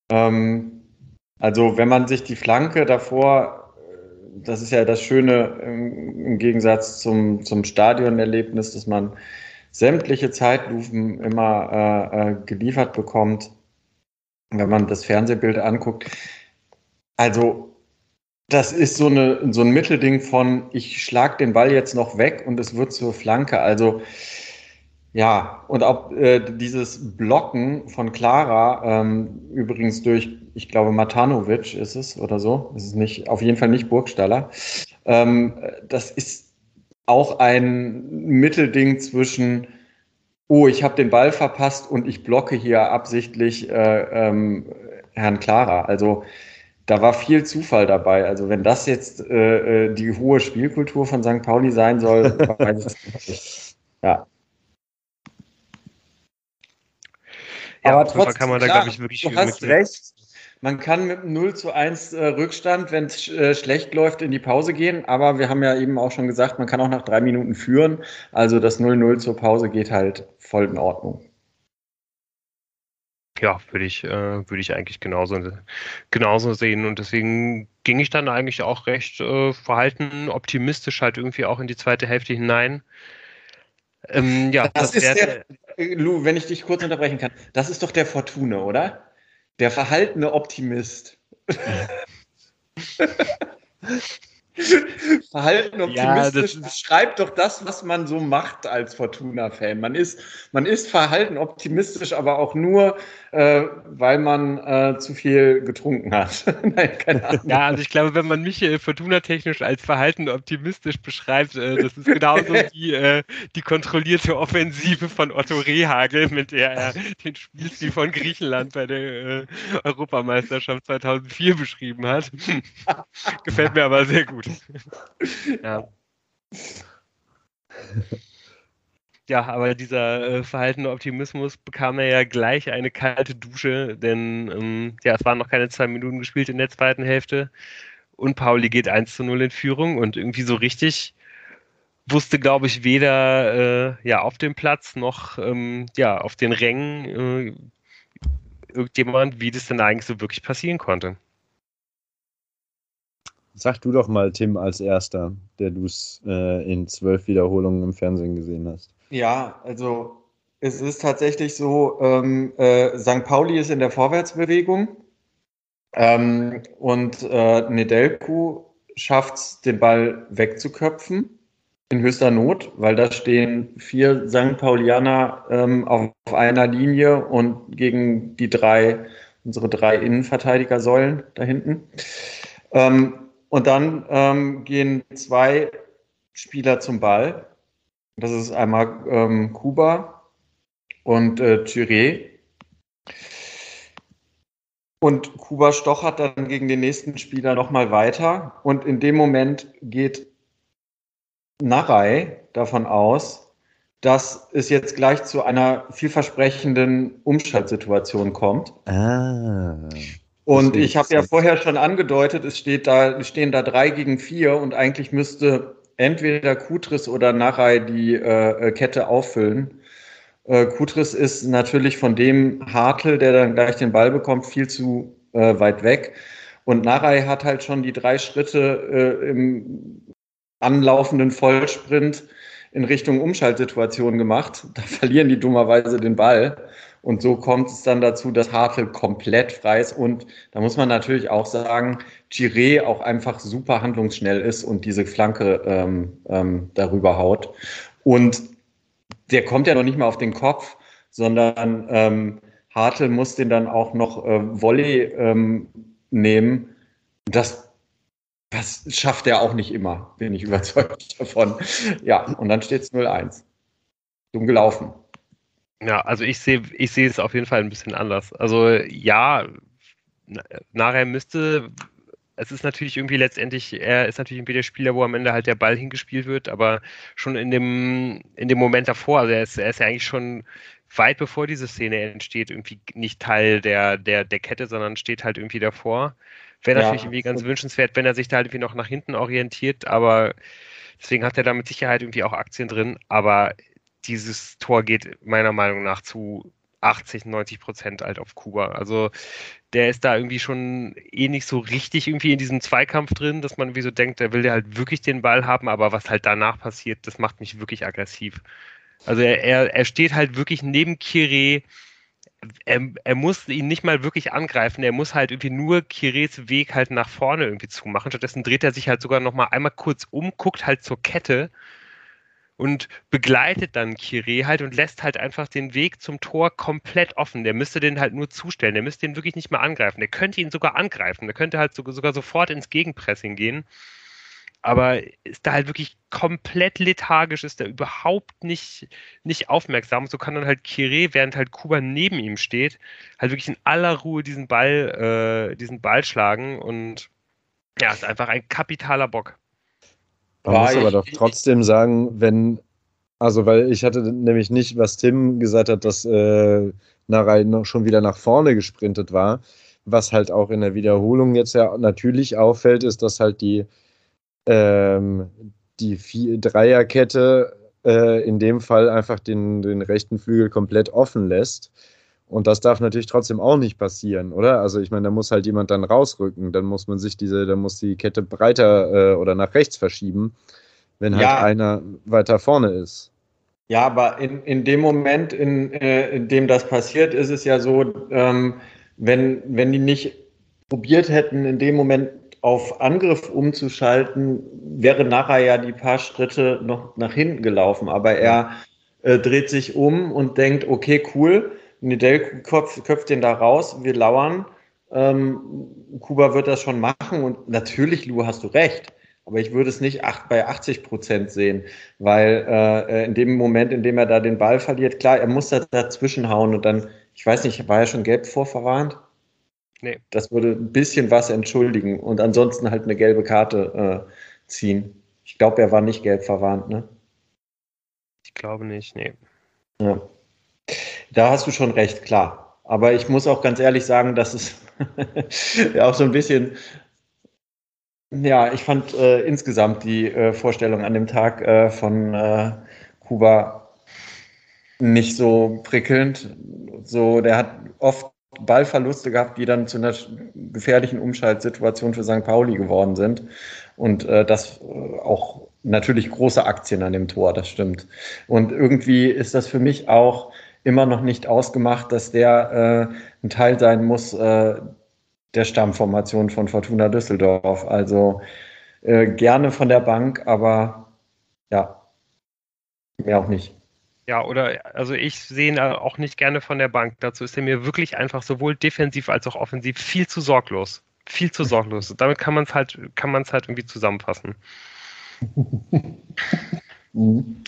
ähm, also wenn man sich die Flanke davor, das ist ja das Schöne im, Gegensatz zum, zum Stadionerlebnis, dass man sämtliche Zeitlufen immer äh, äh, geliefert bekommt, wenn man das Fernsehbild anguckt. Also das ist so, eine, so ein Mittelding von, ich schlag den Ball jetzt noch weg und es wird zur Flanke. Also ja, und auch äh, dieses Blocken von Clara, ähm, übrigens durch, ich glaube, Matanovic ist es oder so, ist es nicht, auf jeden Fall nicht Burgstaller. Ähm, das ist auch ein Mittelding zwischen, oh, ich habe den Ball verpasst und ich blocke hier absichtlich äh, ähm, Herrn Clara. Also da war viel Zufall dabei. Also wenn das jetzt äh, äh die hohe Spielkultur von St. Pauli sein soll, weiß ich nicht. Ja. Ja, aber trotzdem kann man da, glaube ich, wirklich du hast recht. Man kann mit 0 zu 1 äh, Rückstand, wenn es äh, schlecht läuft, in die Pause gehen. Aber wir haben ja eben auch schon gesagt, man kann auch nach drei Minuten führen. Also das 0-0 zur Pause geht halt voll in Ordnung. Ja, würde ich, äh, würde ich eigentlich genauso, genauso sehen. Und deswegen ging ich dann eigentlich auch recht äh, verhalten optimistisch halt irgendwie auch in die zweite Hälfte hinein. Ähm, ja, das, das ist der, Lou, wenn ich dich kurz unterbrechen kann, das ist doch der Fortune, oder? Der verhaltene Optimist. Verhalten optimistisch ja, beschreibt doch das, was man so macht als Fortuna-Fan. Man ist, man ist verhalten optimistisch, aber auch nur, äh, weil man äh, zu viel getrunken hat. Nein, keine Ahnung. Ja, also ich glaube, wenn man mich äh, Fortuna-technisch als verhalten optimistisch beschreibt, äh, das ist genauso wie äh, die kontrollierte Offensive von Otto Rehagel, mit der er den Spielstil von Griechenland bei der äh, Europameisterschaft 2004 beschrieben hat. Gefällt mir aber sehr gut. ja. Ja, aber dieser äh, verhaltene Optimismus bekam er ja gleich eine kalte Dusche, denn ähm, ja, es waren noch keine zwei Minuten gespielt in der zweiten Hälfte und Pauli geht 1 zu 0 in Führung und irgendwie so richtig wusste, glaube ich, weder äh, ja, auf dem Platz noch ähm, ja, auf den Rängen äh, irgendjemand, wie das denn eigentlich so wirklich passieren konnte. Sag du doch mal, Tim, als erster, der du es äh, in zwölf Wiederholungen im Fernsehen gesehen hast. Ja, also es ist tatsächlich so, ähm, äh, St. Pauli ist in der Vorwärtsbewegung ähm, und äh, Nedelku schafft es, den Ball wegzuköpfen in höchster Not, weil da stehen vier St. Paulianer ähm, auf, auf einer Linie und gegen die drei, unsere drei Innenverteidigersäulen da hinten. Ähm, und dann ähm, gehen zwei Spieler zum Ball. Das ist einmal ähm, Kuba und äh, Thierry. Und Kuba stochert dann gegen den nächsten Spieler nochmal weiter. Und in dem Moment geht Narei davon aus, dass es jetzt gleich zu einer vielversprechenden Umschaltsituation kommt. Ah. Und ich habe ja vorher schon angedeutet, es steht da, stehen da drei gegen vier und eigentlich müsste entweder Kutris oder Narei die äh, Kette auffüllen. Äh, Kutris ist natürlich von dem Hartl, der dann gleich den Ball bekommt, viel zu äh, weit weg. Und Narei hat halt schon die drei Schritte äh, im anlaufenden Vollsprint in Richtung Umschaltsituation gemacht. Da verlieren die dummerweise den Ball. Und so kommt es dann dazu, dass Hartl komplett frei ist. Und da muss man natürlich auch sagen, Giré auch einfach super handlungsschnell ist und diese Flanke ähm, ähm, darüber haut. Und der kommt ja noch nicht mal auf den Kopf, sondern ähm, Hartl muss den dann auch noch äh, Volley ähm, nehmen. Das, das schafft er auch nicht immer, bin ich überzeugt davon. Ja, und dann steht es 0-1. Dumm gelaufen. Ja, also ich sehe ich sehe es auf jeden Fall ein bisschen anders. Also ja, nachher müsste, es ist natürlich irgendwie letztendlich, er ist natürlich irgendwie der Spieler, wo am Ende halt der Ball hingespielt wird, aber schon in dem, in dem Moment davor, also er ist, er ist ja eigentlich schon weit bevor diese Szene entsteht, irgendwie nicht Teil der, der, der Kette, sondern steht halt irgendwie davor. Wäre natürlich ja, irgendwie ganz wünschenswert, wenn er sich da halt irgendwie noch nach hinten orientiert, aber deswegen hat er da mit Sicherheit irgendwie auch Aktien drin, aber dieses Tor geht meiner Meinung nach zu 80, 90 Prozent halt auf Kuba. Also der ist da irgendwie schon eh nicht so richtig irgendwie in diesem Zweikampf drin, dass man wie so denkt, der will ja halt wirklich den Ball haben, aber was halt danach passiert, das macht mich wirklich aggressiv. Also er, er, er steht halt wirklich neben Kire. Er, er muss ihn nicht mal wirklich angreifen, er muss halt irgendwie nur Kires Weg halt nach vorne irgendwie zumachen. Stattdessen dreht er sich halt sogar nochmal einmal kurz um, guckt halt zur Kette und begleitet dann Kire halt und lässt halt einfach den Weg zum Tor komplett offen. Der müsste den halt nur zustellen. Der müsste den wirklich nicht mehr angreifen. Der könnte ihn sogar angreifen. Der könnte halt sogar sofort ins Gegenpressing gehen. Aber ist da halt wirklich komplett lethargisch, ist da überhaupt nicht, nicht aufmerksam. So kann dann halt Kire, während halt Kuba neben ihm steht, halt wirklich in aller Ruhe diesen Ball, äh, diesen Ball schlagen. Und ja, ist einfach ein kapitaler Bock. Man muss aber doch trotzdem sagen, wenn, also weil ich hatte nämlich nicht, was Tim gesagt hat, dass äh, Narei noch schon wieder nach vorne gesprintet war. Was halt auch in der Wiederholung jetzt ja natürlich auffällt, ist, dass halt die, ähm, die vier, Dreierkette äh, in dem Fall einfach den, den rechten Flügel komplett offen lässt. Und das darf natürlich trotzdem auch nicht passieren, oder? Also ich meine, da muss halt jemand dann rausrücken, dann muss man sich diese, dann muss die Kette breiter äh, oder nach rechts verschieben, wenn halt ja. einer weiter vorne ist. Ja, aber in, in dem Moment, in, äh, in dem das passiert, ist es ja so, ähm, wenn, wenn die nicht probiert hätten, in dem Moment auf Angriff umzuschalten, wäre nachher ja die paar Schritte noch nach hinten gelaufen. Aber er äh, dreht sich um und denkt, okay, cool, Nidel köpft, köpft den da raus, wir lauern. Ähm, Kuba wird das schon machen und natürlich, Lu, hast du recht. Aber ich würde es nicht acht, bei 80 Prozent sehen, weil äh, in dem Moment, in dem er da den Ball verliert, klar, er muss da dazwischen hauen und dann, ich weiß nicht, war er schon gelb vorverwarnt? Nee. Das würde ein bisschen was entschuldigen und ansonsten halt eine gelbe Karte äh, ziehen. Ich glaube, er war nicht gelb verwarnt, ne? Ich glaube nicht, nee. Ja. Da hast du schon recht, klar. Aber ich muss auch ganz ehrlich sagen, dass es auch so ein bisschen, ja, ich fand äh, insgesamt die äh, Vorstellung an dem Tag äh, von äh, Kuba nicht so prickelnd. So, der hat oft Ballverluste gehabt, die dann zu einer gefährlichen Umschaltsituation für St. Pauli geworden sind. Und äh, das äh, auch natürlich große Aktien an dem Tor, das stimmt. Und irgendwie ist das für mich auch immer noch nicht ausgemacht, dass der äh, ein Teil sein muss äh, der Stammformation von Fortuna Düsseldorf. Also äh, gerne von der Bank, aber ja, mehr auch nicht. Ja, oder also ich sehe ihn auch nicht gerne von der Bank. Dazu ist er mir wirklich einfach sowohl defensiv als auch offensiv viel zu sorglos. Viel zu sorglos. Damit kann man es halt, kann man es halt irgendwie zusammenfassen. mhm.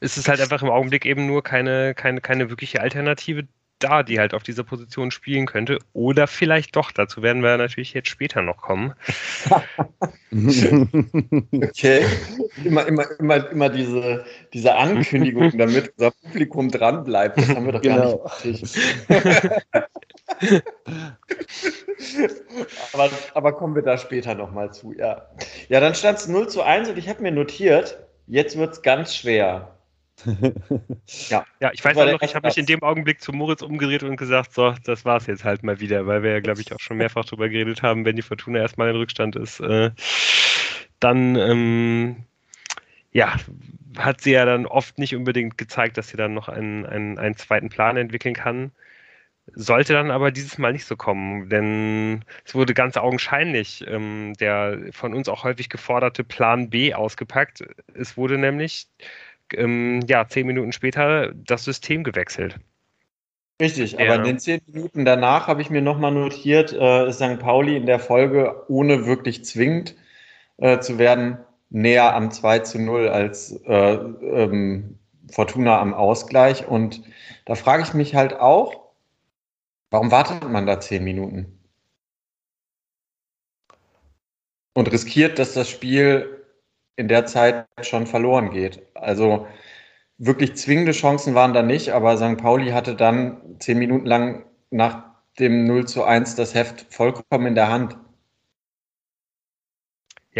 Es ist halt einfach im Augenblick eben nur keine, keine, keine wirkliche Alternative da, die halt auf dieser Position spielen könnte. Oder vielleicht doch, dazu werden wir natürlich jetzt später noch kommen. okay. Immer, immer, immer, immer diese, diese Ankündigung, damit unser Publikum dranbleibt. Das haben wir doch genau. gar nicht aber, aber kommen wir da später nochmal zu, ja. Ja, dann stand es 0 zu 1 und ich habe mir notiert, jetzt wird es ganz schwer ja. ja, ich weiß auch noch, ich habe mich in dem Augenblick zu Moritz umgedreht und gesagt, so, das war es jetzt halt mal wieder, weil wir ja, glaube ich, auch schon mehrfach darüber geredet haben, wenn die Fortuna erstmal in Rückstand ist, äh, dann, ähm, ja, hat sie ja dann oft nicht unbedingt gezeigt, dass sie dann noch einen, einen, einen zweiten Plan entwickeln kann. Sollte dann aber dieses Mal nicht so kommen, denn es wurde ganz augenscheinlich ähm, der von uns auch häufig geforderte Plan B ausgepackt. Es wurde nämlich ähm, ja, zehn Minuten später das System gewechselt. Richtig, ja. aber in den zehn Minuten danach habe ich mir nochmal notiert, äh, St. Pauli in der Folge, ohne wirklich zwingend äh, zu werden, näher am 2 zu 0 als äh, ähm, Fortuna am Ausgleich. Und da frage ich mich halt auch, warum wartet man da zehn Minuten? Und riskiert, dass das Spiel in der Zeit schon verloren geht. Also wirklich zwingende Chancen waren da nicht, aber St. Pauli hatte dann zehn Minuten lang nach dem 0 zu 1 das Heft vollkommen in der Hand.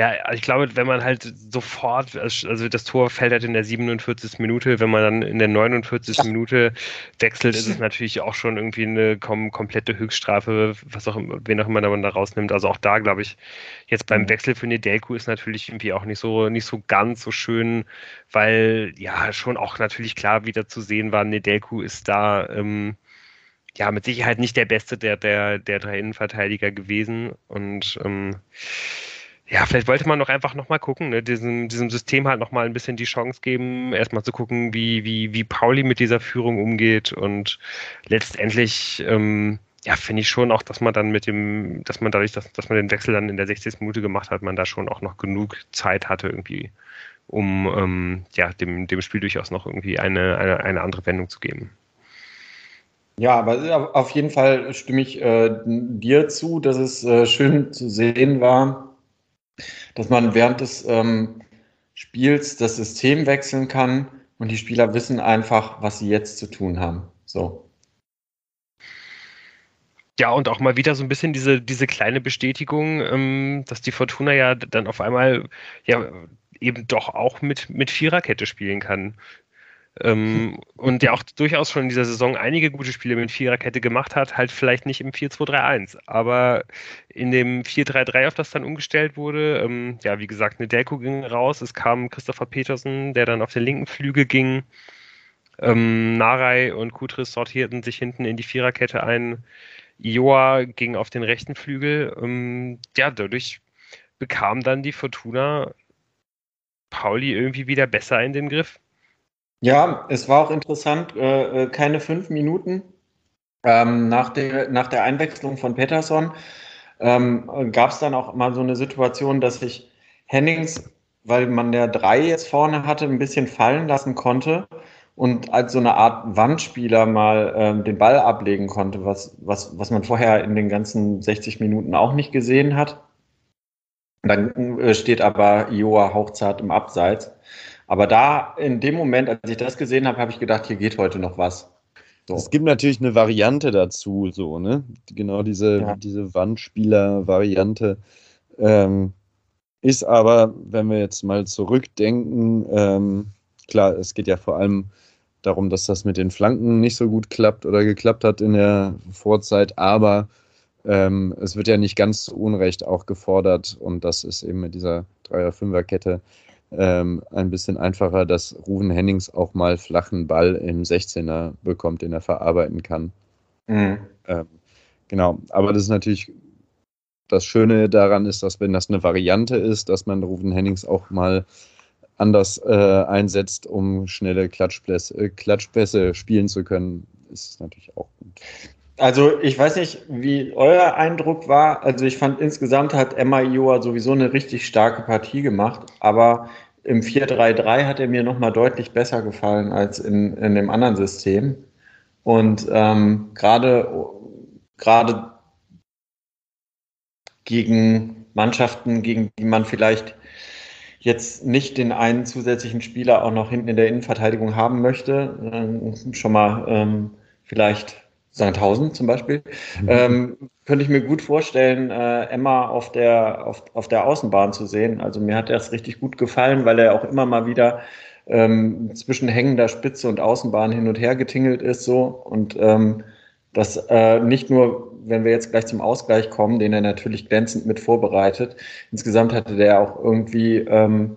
Ja, also ich glaube, wenn man halt sofort, also das Tor fällt halt in der 47. Minute, wenn man dann in der 49. Ja. Minute wechselt, ist es natürlich auch schon irgendwie eine kom komplette Höchststrafe, was auch, wen auch immer man da rausnimmt. Also auch da, glaube ich, jetzt beim mhm. Wechsel für Nedelku ist natürlich irgendwie auch nicht so, nicht so ganz so schön, weil ja schon auch natürlich klar wieder zu sehen war, Nedelku ist da, ähm, ja, mit Sicherheit nicht der beste der, der, der drei Innenverteidiger gewesen und ähm, ja, vielleicht wollte man doch einfach nochmal gucken, ne? diesem, diesem System halt nochmal ein bisschen die Chance geben, erstmal zu gucken, wie, wie, wie Pauli mit dieser Führung umgeht und letztendlich, ähm, ja, finde ich schon auch, dass man dann mit dem, dass man dadurch, dass, dass man den Wechsel dann in der 60. Minute gemacht hat, man da schon auch noch genug Zeit hatte irgendwie, um ähm, ja, dem, dem Spiel durchaus noch irgendwie eine, eine, eine andere Wendung zu geben. Ja, aber auf jeden Fall stimme ich äh, dir zu, dass es äh, schön zu sehen war, dass man während des ähm, Spiels das System wechseln kann und die Spieler wissen einfach, was sie jetzt zu tun haben. So. Ja, und auch mal wieder so ein bisschen diese, diese kleine Bestätigung, ähm, dass die Fortuna ja dann auf einmal ja eben doch auch mit, mit Viererkette spielen kann. Ähm, und ja auch durchaus schon in dieser Saison einige gute Spiele mit Viererkette gemacht hat, halt vielleicht nicht im 4-2-3-1, aber in dem 4-3-3, auf das dann umgestellt wurde, ähm, ja, wie gesagt, eine Delko ging raus, es kam Christopher Petersen, der dann auf den linken Flügel ging. Ähm, Narei und Kutris sortierten sich hinten in die Viererkette ein. Ioa ging auf den rechten Flügel. Ähm, ja, dadurch bekam dann die Fortuna Pauli irgendwie wieder besser in den Griff. Ja, es war auch interessant, äh, äh keine fünf Minuten ähm, nach, der, nach der Einwechslung von Peterson ähm, gab es dann auch mal so eine Situation, dass sich Hennings, weil man der drei jetzt vorne hatte, ein bisschen fallen lassen konnte und als so eine Art Wandspieler mal ähm, den Ball ablegen konnte, was, was, was man vorher in den ganzen 60 Minuten auch nicht gesehen hat. Dann äh, steht aber Ioa hauchzart im Abseits. Aber da, in dem Moment, als ich das gesehen habe, habe ich gedacht, hier geht heute noch was. So. Es gibt natürlich eine Variante dazu, so, ne? Genau diese, ja. diese Wandspieler-Variante. Ähm, ist aber, wenn wir jetzt mal zurückdenken, ähm, klar, es geht ja vor allem darum, dass das mit den Flanken nicht so gut klappt oder geklappt hat in der Vorzeit, aber ähm, es wird ja nicht ganz zu Unrecht auch gefordert und das ist eben mit dieser Dreier-Fünfer-Kette ähm, ein bisschen einfacher, dass Ruven Hennings auch mal flachen Ball im 16er bekommt, den er verarbeiten kann. Mhm. Ähm, genau, aber das ist natürlich das Schöne daran ist, dass wenn das eine Variante ist, dass man Ruven Hennings auch mal anders äh, einsetzt, um schnelle Klatschpässe, äh, Klatschpässe spielen zu können, ist es natürlich auch gut. Also ich weiß nicht, wie euer Eindruck war. Also ich fand insgesamt hat Emma Ioa sowieso eine richtig starke Partie gemacht, aber im 4-3-3 hat er mir nochmal deutlich besser gefallen als in, in dem anderen System. Und ähm, gerade gerade gegen Mannschaften, gegen die man vielleicht jetzt nicht den einen zusätzlichen Spieler auch noch hinten in der Innenverteidigung haben möchte, äh, schon mal ähm, vielleicht Sandhausen zum Beispiel, mhm. ähm, könnte ich mir gut vorstellen, äh, Emma auf der, auf, auf der Außenbahn zu sehen. Also mir hat das richtig gut gefallen, weil er auch immer mal wieder ähm, zwischen hängender Spitze und Außenbahn hin und her getingelt ist so und ähm, das äh, nicht nur, wenn wir jetzt gleich zum Ausgleich kommen, den er natürlich glänzend mit vorbereitet. Insgesamt hatte der auch irgendwie ähm,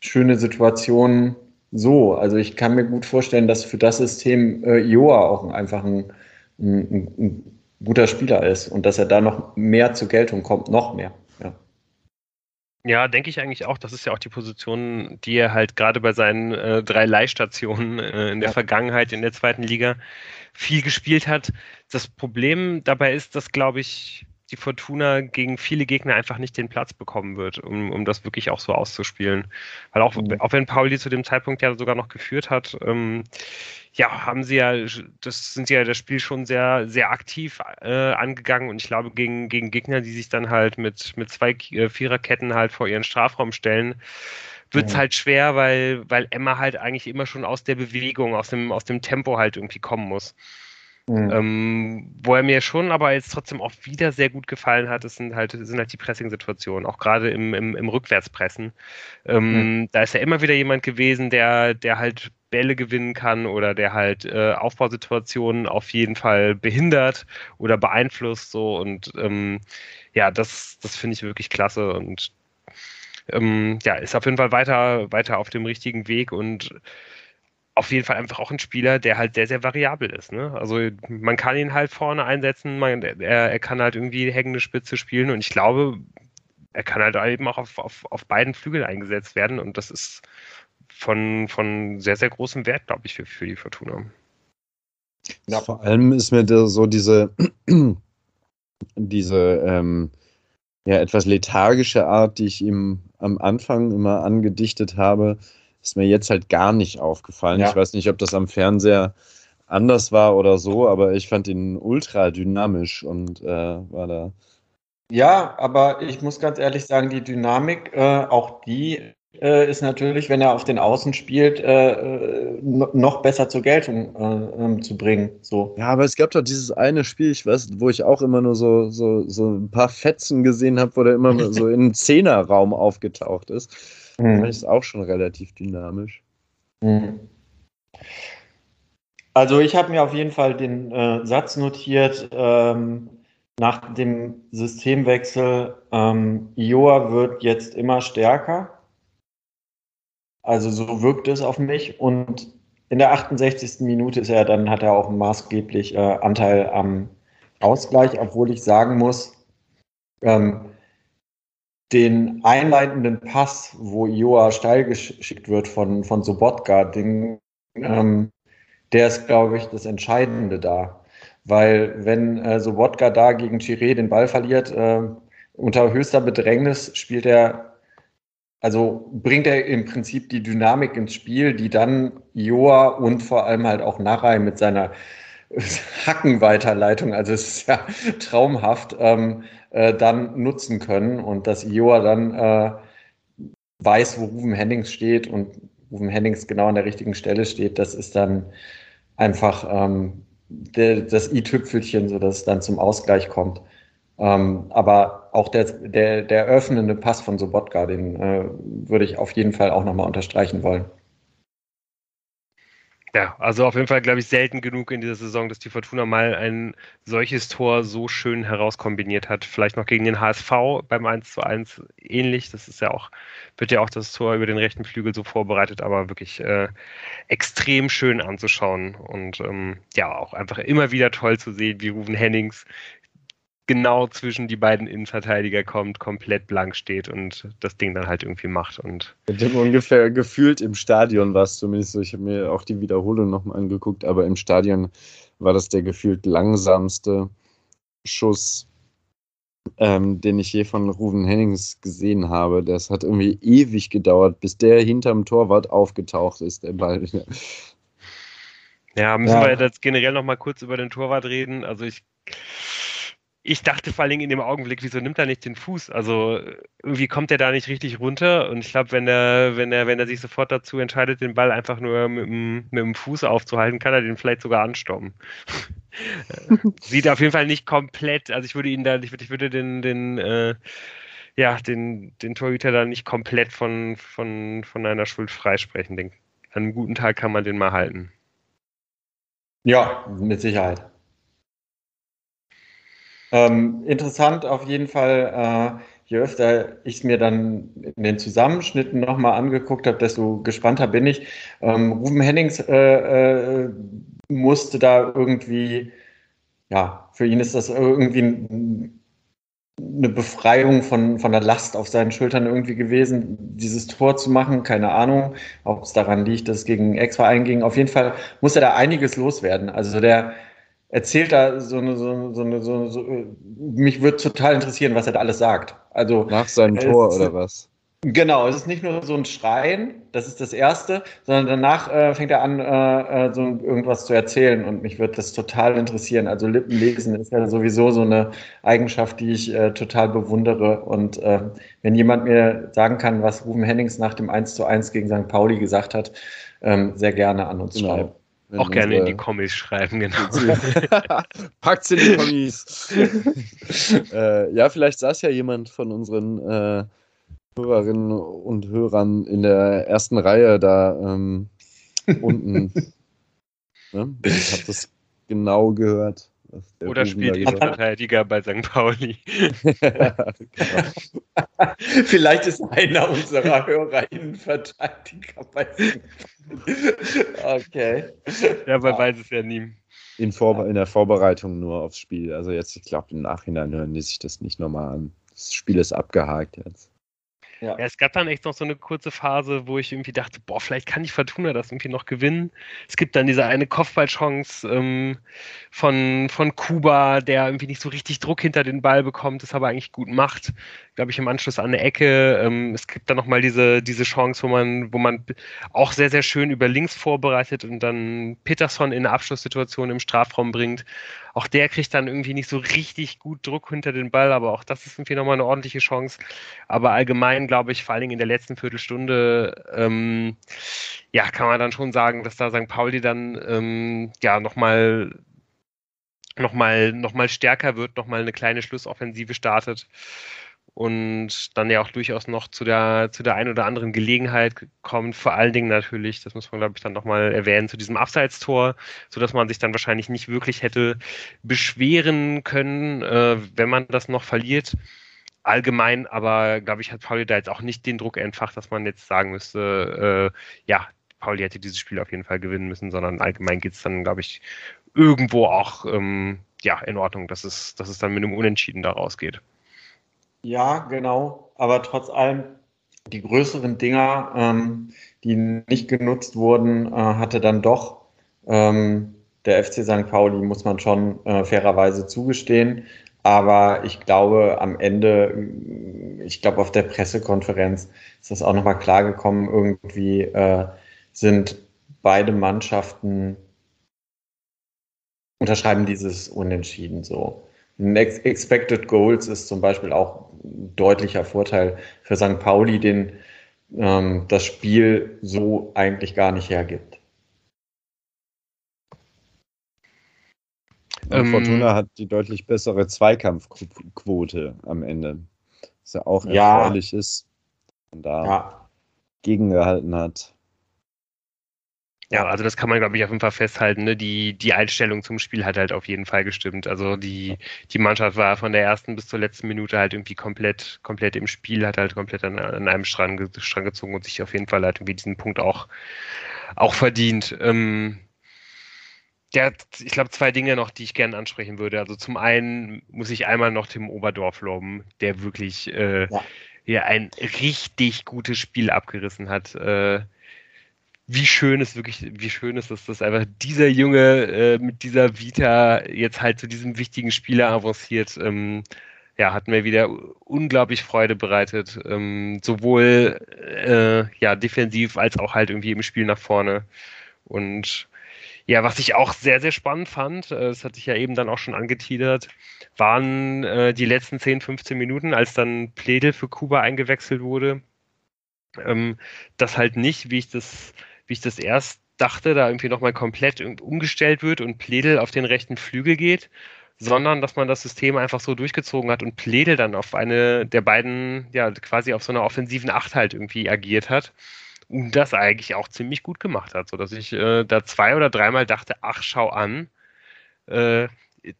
schöne Situationen so. Also ich kann mir gut vorstellen, dass für das System äh, Joa auch einfach ein ein, ein guter Spieler ist und dass er da noch mehr zur Geltung kommt, noch mehr. Ja. Ja, denke ich eigentlich auch. Das ist ja auch die Position, die er halt gerade bei seinen äh, drei Leihstationen äh, in der ja. Vergangenheit in der zweiten Liga viel gespielt hat. Das Problem dabei ist, dass, glaube ich, die Fortuna gegen viele Gegner einfach nicht den Platz bekommen wird, um, um das wirklich auch so auszuspielen. Weil auch, mhm. auch wenn Pauli zu dem Zeitpunkt ja sogar noch geführt hat, ähm, ja, haben sie ja, das sind sie ja das Spiel schon sehr, sehr aktiv äh, angegangen und ich glaube, gegen, gegen Gegner, die sich dann halt mit, mit zwei äh, Viererketten halt vor ihren Strafraum stellen, wird es mhm. halt schwer, weil, weil Emma halt eigentlich immer schon aus der Bewegung, aus dem, aus dem Tempo halt irgendwie kommen muss. Mhm. Ähm, wo er mir schon aber jetzt trotzdem auch wieder sehr gut gefallen hat, das sind halt, sind halt die Pressing-Situationen, auch gerade im, im, im Rückwärtspressen. Ähm, mhm. Da ist ja immer wieder jemand gewesen, der, der halt Bälle gewinnen kann oder der halt äh, Aufbausituationen auf jeden Fall behindert oder beeinflusst so und ähm, ja, das, das finde ich wirklich klasse und ähm, ja, ist auf jeden Fall weiter, weiter auf dem richtigen Weg und auf jeden Fall einfach auch ein Spieler, der halt sehr, sehr variabel ist. Ne? Also man kann ihn halt vorne einsetzen, man, er, er kann halt irgendwie hängende Spitze spielen und ich glaube, er kann halt eben auch auf, auf, auf beiden Flügeln eingesetzt werden und das ist von, von sehr, sehr großem Wert, glaube ich, für, für die Fortuna. Ja, vor allem ist mir so diese, diese ähm, ja, etwas lethargische Art, die ich ihm am Anfang immer angedichtet habe, ist mir jetzt halt gar nicht aufgefallen. Ja. Ich weiß nicht, ob das am Fernseher anders war oder so, aber ich fand ihn ultra dynamisch und äh, war da. Ja, aber ich muss ganz ehrlich sagen, die Dynamik, äh, auch die äh, ist natürlich, wenn er auf den Außen spielt, äh, noch besser zur Geltung äh, ähm, zu bringen. So. Ja, aber es gab doch dieses eine Spiel, ich weiß, wo ich auch immer nur so, so, so ein paar Fetzen gesehen habe, wo der immer so in den Zehnerraum aufgetaucht ist. Mhm. Das ist auch schon relativ dynamisch. Mhm. Also ich habe mir auf jeden Fall den äh, Satz notiert, ähm, nach dem Systemwechsel, ähm, Ioa wird jetzt immer stärker. Also so wirkt es auf mich und in der 68. Minute ist er dann, hat er auch maßgeblich äh, Anteil am Ausgleich, obwohl ich sagen muss, ähm, den einleitenden Pass, wo Joa steil geschickt wird von, von Sobotka, den, ähm, der ist, glaube ich, das Entscheidende da. Weil wenn äh, Sobotka da gegen Chiré den Ball verliert, äh, unter höchster Bedrängnis spielt er, also bringt er im Prinzip die Dynamik ins Spiel, die dann Joa und vor allem halt auch Narei mit seiner Hackenweiterleitung, also es ist ja traumhaft, ähm, äh, dann nutzen können und dass Ioa dann äh, weiß, wo Ruven Hennings steht und Ruven Hennings genau an der richtigen Stelle steht, das ist dann einfach ähm, der, das i-Tüpfelchen, sodass es dann zum Ausgleich kommt. Ähm, aber auch der, der, der öffnende Pass von Sobotka, den äh, würde ich auf jeden Fall auch nochmal unterstreichen wollen. Ja, also auf jeden Fall, glaube ich, selten genug in dieser Saison, dass die Fortuna mal ein solches Tor so schön herauskombiniert hat. Vielleicht noch gegen den HSV beim 1 zu 1 ähnlich. Das ist ja auch, wird ja auch das Tor über den rechten Flügel so vorbereitet, aber wirklich äh, extrem schön anzuschauen und ähm, ja, auch einfach immer wieder toll zu sehen, wie Ruven Hennings genau zwischen die beiden Innenverteidiger kommt, komplett blank steht und das Ding dann halt irgendwie macht. Und ungefähr gefühlt im Stadion war es zumindest so. Ich habe mir auch die Wiederholung nochmal angeguckt, aber im Stadion war das der gefühlt langsamste Schuss, ähm, den ich je von Ruven Hennings gesehen habe. Das hat irgendwie ewig gedauert, bis der hinterm Torwart aufgetaucht ist, der Ball. Ja, müssen ja. wir jetzt generell nochmal kurz über den Torwart reden. Also ich ich dachte vor allem in dem Augenblick, wieso nimmt er nicht den Fuß? Also irgendwie kommt er da nicht richtig runter und ich glaube, wenn er, wenn er, wenn er sich sofort dazu entscheidet, den Ball einfach nur mit dem, mit dem Fuß aufzuhalten, kann er den vielleicht sogar anstoppen. Sieht auf jeden Fall nicht komplett, also ich würde ihn da, ich würde, ich würde den, den, äh, ja, den, den Torhüter da nicht komplett von, von, von einer Schuld freisprechen. An einem guten Tag kann man den mal halten. Ja, mit Sicherheit. Ähm, interessant auf jeden Fall, äh, je öfter ich es mir dann in den Zusammenschnitten nochmal angeguckt habe, desto gespannter bin ich. Ähm, Ruben Hennings äh, äh, musste da irgendwie, ja, für ihn ist das irgendwie eine Befreiung von, von der Last auf seinen Schultern irgendwie gewesen, dieses Tor zu machen. Keine Ahnung, ob es daran liegt, dass es gegen Ex-Verein ging. Auf jeden Fall muss er da einiges loswerden. Also der, erzählt da so eine, so, so eine, so, so, mich würde total interessieren, was er da alles sagt. Also nach seinem Tor oder was? Genau, es ist nicht nur so ein Schreien, das ist das Erste, sondern danach äh, fängt er an, äh, äh so irgendwas zu erzählen und mich würde das total interessieren. Also Lippenlesen ist ja sowieso so eine Eigenschaft, die ich äh, total bewundere. Und äh, wenn jemand mir sagen kann, was Ruben Hennings nach dem 1 zu 1 gegen St. Pauli gesagt hat, ähm, sehr gerne an uns genau. schreiben. Wenn auch gerne in die Kommis schreiben, genau. Packt's in die Kommis. äh, ja, vielleicht saß ja jemand von unseren äh, Hörerinnen und Hörern in der ersten Reihe da ähm, unten. ne? Ich habe das genau gehört. Oder spielt Innenverteidiger bei St. Pauli. Vielleicht ist einer unserer Hörer Innenverteidiger bei St. Okay. Ja, man ja. weiß es ja nie. In, in der Vorbereitung nur aufs Spiel. Also jetzt, ich glaube, im Nachhinein hören die sich das nicht nochmal an. Das Spiel ist abgehakt jetzt. Ja. ja. es gab dann echt noch so eine kurze Phase, wo ich irgendwie dachte, boah, vielleicht kann ich Fortuna das irgendwie noch gewinnen. Es gibt dann diese eine Kopfballchance ähm, von, von Kuba, der irgendwie nicht so richtig Druck hinter den Ball bekommt, das aber eigentlich gut macht glaube ich, im Anschluss an eine Ecke. Ähm, es gibt dann nochmal diese, diese Chance, wo man, wo man auch sehr, sehr schön über links vorbereitet und dann Peterson in eine Abschlusssituation im Strafraum bringt. Auch der kriegt dann irgendwie nicht so richtig gut Druck hinter den Ball, aber auch das ist irgendwie nochmal eine ordentliche Chance. Aber allgemein, glaube ich, vor allen Dingen in der letzten Viertelstunde, ähm, ja, kann man dann schon sagen, dass da St. Pauli dann ähm, ja nochmal nochmal noch mal stärker wird, nochmal eine kleine Schlussoffensive startet und dann ja auch durchaus noch zu der, zu der einen oder anderen Gelegenheit kommt. Vor allen Dingen natürlich, das muss man glaube ich dann nochmal erwähnen, zu diesem Abseitstor, sodass man sich dann wahrscheinlich nicht wirklich hätte beschweren können, äh, wenn man das noch verliert. Allgemein, aber glaube ich, hat Pauli da jetzt auch nicht den Druck entfacht, dass man jetzt sagen müsste, äh, ja, Pauli hätte dieses Spiel auf jeden Fall gewinnen müssen, sondern allgemein geht es dann, glaube ich, irgendwo auch ähm, ja, in Ordnung, dass es, dass es dann mit einem Unentschieden da rausgeht. Ja, genau. Aber trotz allem, die größeren Dinger, ähm, die nicht genutzt wurden, äh, hatte dann doch ähm, der FC St. Pauli, muss man schon äh, fairerweise zugestehen. Aber ich glaube, am Ende, ich glaube, auf der Pressekonferenz ist das auch nochmal klargekommen. Irgendwie äh, sind beide Mannschaften unterschreiben dieses Unentschieden so. Expected Goals ist zum Beispiel auch deutlicher Vorteil für St. Pauli, den ähm, das Spiel so eigentlich gar nicht hergibt. Ähm, Fortuna hat die deutlich bessere Zweikampfquote am Ende. Was ja auch erfreulich ja. ist. Und da ja. gegengehalten hat. Ja, also das kann man, glaube ich, auf jeden Fall festhalten. Ne? Die, die Einstellung zum Spiel hat halt auf jeden Fall gestimmt. Also die, die Mannschaft war von der ersten bis zur letzten Minute halt irgendwie komplett, komplett im Spiel, hat halt komplett an, an einem Strang, Strang gezogen und sich auf jeden Fall halt irgendwie diesen Punkt auch, auch verdient. Ähm, der, ich glaube, zwei Dinge noch, die ich gerne ansprechen würde. Also zum einen muss ich einmal noch Tim Oberdorf loben, der wirklich äh, ja. ja ein richtig gutes Spiel abgerissen hat. Äh, wie schön ist wirklich, wie schön ist es, dass einfach dieser Junge äh, mit dieser Vita jetzt halt zu diesem wichtigen Spieler avanciert. Ähm, ja, hat mir wieder unglaublich Freude bereitet, ähm, sowohl äh, ja defensiv als auch halt irgendwie im Spiel nach vorne. Und ja, was ich auch sehr, sehr spannend fand, äh, das hatte ich ja eben dann auch schon angeteasert, waren äh, die letzten 10, 15 Minuten, als dann Pledel für Kuba eingewechselt wurde. Ähm, das halt nicht, wie ich das wie ich das erst dachte, da irgendwie nochmal komplett umgestellt wird und Pledel auf den rechten Flügel geht, sondern dass man das System einfach so durchgezogen hat und Pledel dann auf eine der beiden, ja, quasi auf so einer offensiven Acht halt irgendwie agiert hat und das eigentlich auch ziemlich gut gemacht hat, sodass ich äh, da zwei oder dreimal dachte, ach, schau an, äh,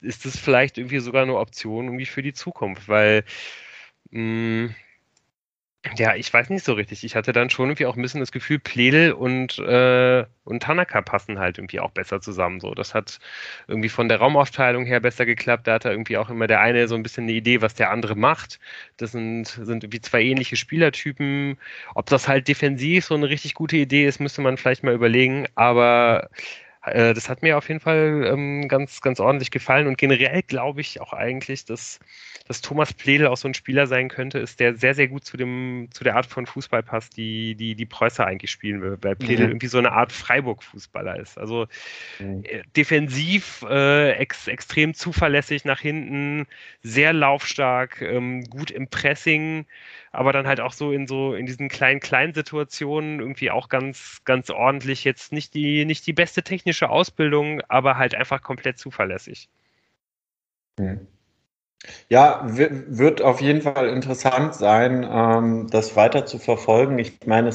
ist das vielleicht irgendwie sogar eine Option irgendwie für die Zukunft, weil mh, mm, ja, ich weiß nicht so richtig. Ich hatte dann schon irgendwie auch ein bisschen das Gefühl, Pledel und, äh, und Tanaka passen halt irgendwie auch besser zusammen. So, das hat irgendwie von der Raumaufteilung her besser geklappt. Da hat er irgendwie auch immer der eine so ein bisschen eine Idee, was der andere macht. Das sind, sind irgendwie zwei ähnliche Spielertypen. Ob das halt defensiv so eine richtig gute Idee ist, müsste man vielleicht mal überlegen. Aber äh, das hat mir auf jeden Fall ähm, ganz, ganz ordentlich gefallen. Und generell glaube ich auch eigentlich, dass dass Thomas Pledel auch so ein Spieler sein könnte, ist der sehr, sehr gut zu dem, zu der Art von Fußball passt, die die, die Preußer eigentlich spielen will, weil Pledel mhm. irgendwie so eine Art Freiburg-Fußballer ist. Also mhm. äh, defensiv äh, ex, extrem zuverlässig nach hinten, sehr laufstark, ähm, gut im Pressing, aber dann halt auch so in so in diesen kleinen, kleinen Situationen irgendwie auch ganz, ganz ordentlich. Jetzt nicht die, nicht die beste technische Ausbildung, aber halt einfach komplett zuverlässig. Mhm. Ja, wird auf jeden Fall interessant sein, ähm, das weiter zu verfolgen. Ich meine,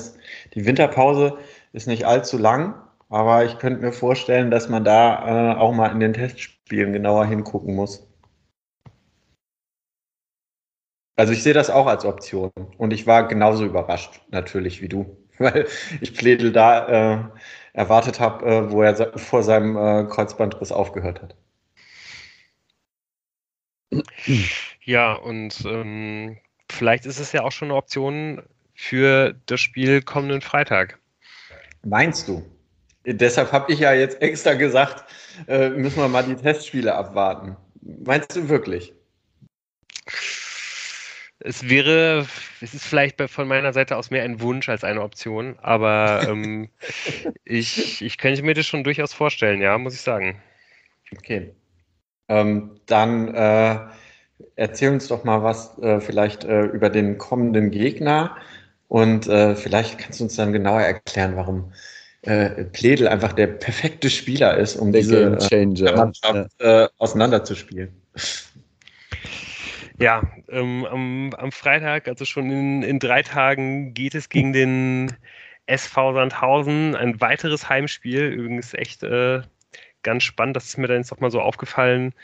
die Winterpause ist nicht allzu lang, aber ich könnte mir vorstellen, dass man da äh, auch mal in den Testspielen genauer hingucken muss. Also ich sehe das auch als Option und ich war genauso überrascht natürlich wie du, weil ich Pledel da äh, erwartet habe, äh, wo er vor seinem äh, Kreuzbandriss aufgehört hat. Ja, und ähm, vielleicht ist es ja auch schon eine Option für das Spiel kommenden Freitag. Meinst du? Deshalb habe ich ja jetzt extra gesagt, äh, müssen wir mal die Testspiele abwarten. Meinst du wirklich? Es wäre, es ist vielleicht von meiner Seite aus mehr ein Wunsch als eine Option, aber ähm, ich, ich könnte mir das schon durchaus vorstellen, ja, muss ich sagen. Okay. Ähm, dann äh, erzähl uns doch mal was äh, vielleicht äh, über den kommenden Gegner und äh, vielleicht kannst du uns dann genauer erklären, warum äh, Pledel einfach der perfekte Spieler ist, um der diese äh, Mannschaft ja. auseinanderzuspielen. Ja, ähm, am, am, Freitag, also schon in, in drei Tagen, geht es gegen den SV Sandhausen. Ein weiteres Heimspiel, übrigens echt äh, ganz spannend, das ist mir dann jetzt auch mal so aufgefallen.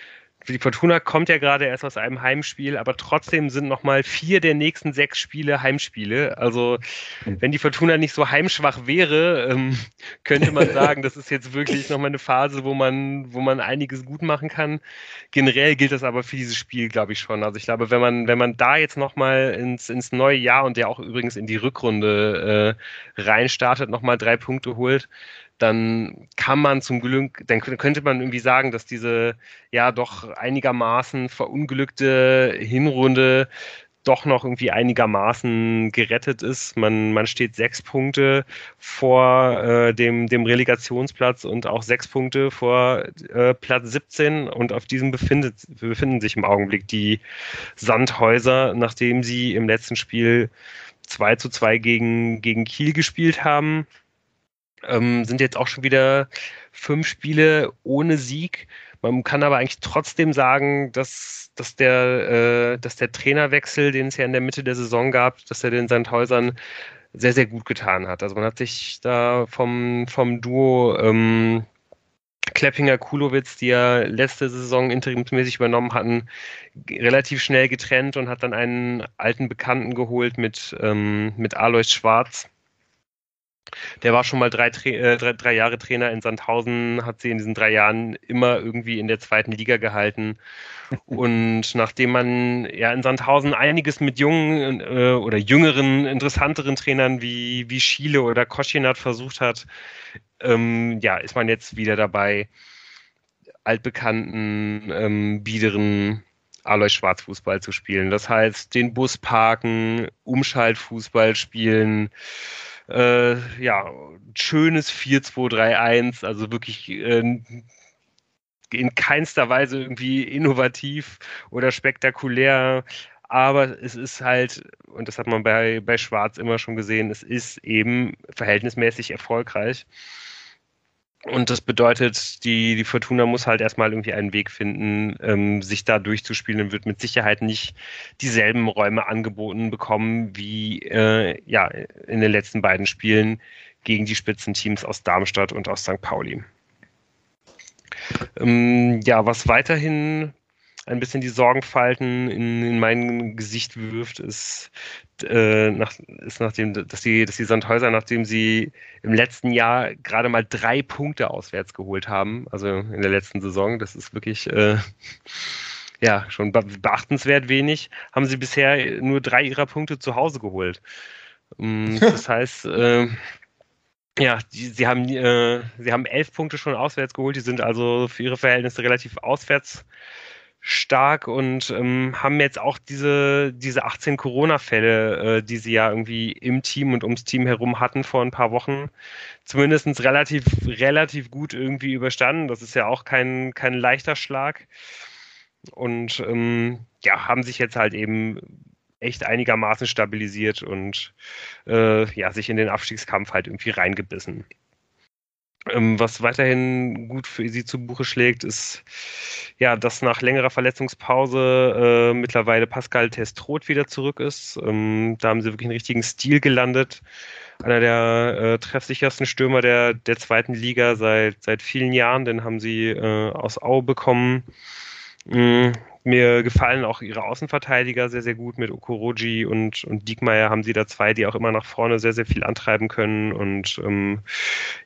Die Fortuna kommt ja gerade erst aus einem Heimspiel, aber trotzdem sind nochmal vier der nächsten sechs Spiele Heimspiele. Also wenn die Fortuna nicht so heimschwach wäre, ähm, könnte man sagen, das ist jetzt wirklich nochmal eine Phase, wo man, wo man einiges gut machen kann. Generell gilt das aber für dieses Spiel, glaube ich schon. Also ich glaube, wenn man, wenn man da jetzt nochmal ins, ins neue Jahr und ja auch übrigens in die Rückrunde äh, reinstartet, nochmal drei Punkte holt, dann kann man zum Glück, dann könnte man irgendwie sagen, dass diese ja doch einigermaßen verunglückte Hinrunde doch noch irgendwie einigermaßen gerettet ist. Man, man steht sechs Punkte vor äh, dem, dem Relegationsplatz und auch sechs Punkte vor äh, Platz 17 und auf diesem befindet, befinden sich im Augenblick die Sandhäuser, nachdem sie im letzten Spiel 2 zu 2 gegen, gegen Kiel gespielt haben ähm, sind jetzt auch schon wieder fünf Spiele ohne Sieg. Man kann aber eigentlich trotzdem sagen, dass, dass, der, äh, dass der Trainerwechsel, den es ja in der Mitte der Saison gab, dass er den Sandhäusern sehr, sehr gut getan hat. Also man hat sich da vom, vom Duo ähm, Kleppinger Kulowitz, die ja letzte Saison interimsmäßig übernommen hatten, relativ schnell getrennt und hat dann einen alten Bekannten geholt mit, ähm, mit Alois Schwarz der war schon mal drei, äh, drei, drei, Jahre Trainer in Sandhausen, hat sie in diesen drei Jahren immer irgendwie in der zweiten Liga gehalten. Und nachdem man ja in Sandhausen einiges mit jungen äh, oder jüngeren, interessanteren Trainern wie, wie Schiele oder Koschinat versucht hat, ähm, ja, ist man jetzt wieder dabei, altbekannten, ähm, biederen Alois Schwarzfußball zu spielen. Das heißt, den Bus parken, Umschaltfußball spielen, äh, ja, schönes 4-2-3-1, also wirklich äh, in keinster Weise irgendwie innovativ oder spektakulär. Aber es ist halt, und das hat man bei, bei Schwarz immer schon gesehen, es ist eben verhältnismäßig erfolgreich. Und das bedeutet, die, die Fortuna muss halt erstmal irgendwie einen Weg finden, ähm, sich da durchzuspielen und wird mit Sicherheit nicht dieselben Räume angeboten bekommen wie äh, ja, in den letzten beiden Spielen gegen die Spitzenteams aus Darmstadt und aus St. Pauli. Ähm, ja, was weiterhin ein bisschen die Sorgenfalten in, in mein Gesicht wirft, ist, äh, nach, ist nachdem, dass die, dass die Sandhäuser, nachdem sie im letzten Jahr gerade mal drei Punkte auswärts geholt haben, also in der letzten Saison, das ist wirklich äh, ja schon beachtenswert wenig, haben sie bisher nur drei ihrer Punkte zu Hause geholt. Ähm, das heißt, äh, ja, die, sie haben äh, sie haben elf Punkte schon auswärts geholt. Die sind also für ihre Verhältnisse relativ auswärts stark und ähm, haben jetzt auch diese, diese 18 Corona-Fälle, äh, die sie ja irgendwie im Team und ums Team herum hatten vor ein paar Wochen, zumindest relativ, relativ gut irgendwie überstanden. Das ist ja auch kein, kein leichter Schlag. Und ähm, ja, haben sich jetzt halt eben echt einigermaßen stabilisiert und äh, ja, sich in den Abstiegskampf halt irgendwie reingebissen. Ähm, was weiterhin gut für sie zu Buche schlägt, ist ja, dass nach längerer Verletzungspause äh, mittlerweile Pascal Testroth wieder zurück ist. Ähm, da haben sie wirklich einen richtigen Stil gelandet. Einer der äh, treffsichersten Stürmer der, der zweiten Liga seit, seit vielen Jahren. Den haben sie äh, aus Au bekommen. Mhm. Mir gefallen auch ihre Außenverteidiger sehr, sehr gut. Mit Okoroji und, und Diekmeyer haben sie da zwei, die auch immer nach vorne sehr, sehr viel antreiben können und ähm,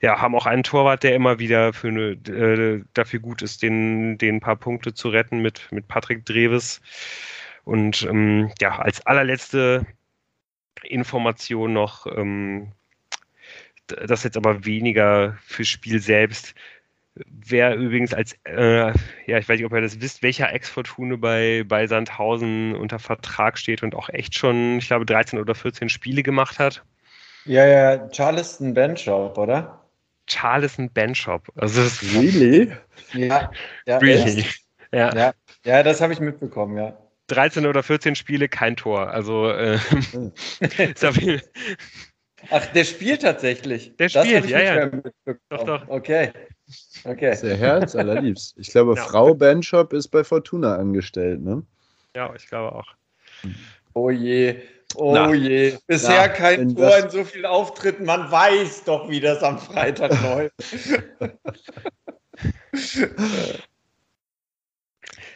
ja, haben auch einen Torwart, der immer wieder für eine, äh, dafür gut ist, den, den paar Punkte zu retten mit, mit Patrick Dreves. Und ähm, ja, als allerletzte Information noch, ähm, das jetzt aber weniger fürs Spiel selbst. Wer übrigens als, äh, ja, ich weiß nicht, ob ihr das wisst, welcher Ex-Fortune bei, bei Sandhausen unter Vertrag steht und auch echt schon, ich glaube, 13 oder 14 Spiele gemacht hat. Ja, ja, Charleston Benchop, oder? Charleston Benchop. Also das really? Ja, ja, really. Ja. ja. ja, das habe ich mitbekommen, ja. 13 oder 14 Spiele, kein Tor. Also äh. Ach, der spielt tatsächlich. Der spielt, ja, ja. Doch, doch. Okay. Okay. Sehr Herz allerliebst. Ich glaube, ja. Frau Benchop ist bei Fortuna angestellt, ne? Ja, ich glaube auch. Oh je, oh Na. je. Bisher Na, kein Tor in so vielen Auftritten. Man weiß doch, wie das am Freitag läuft.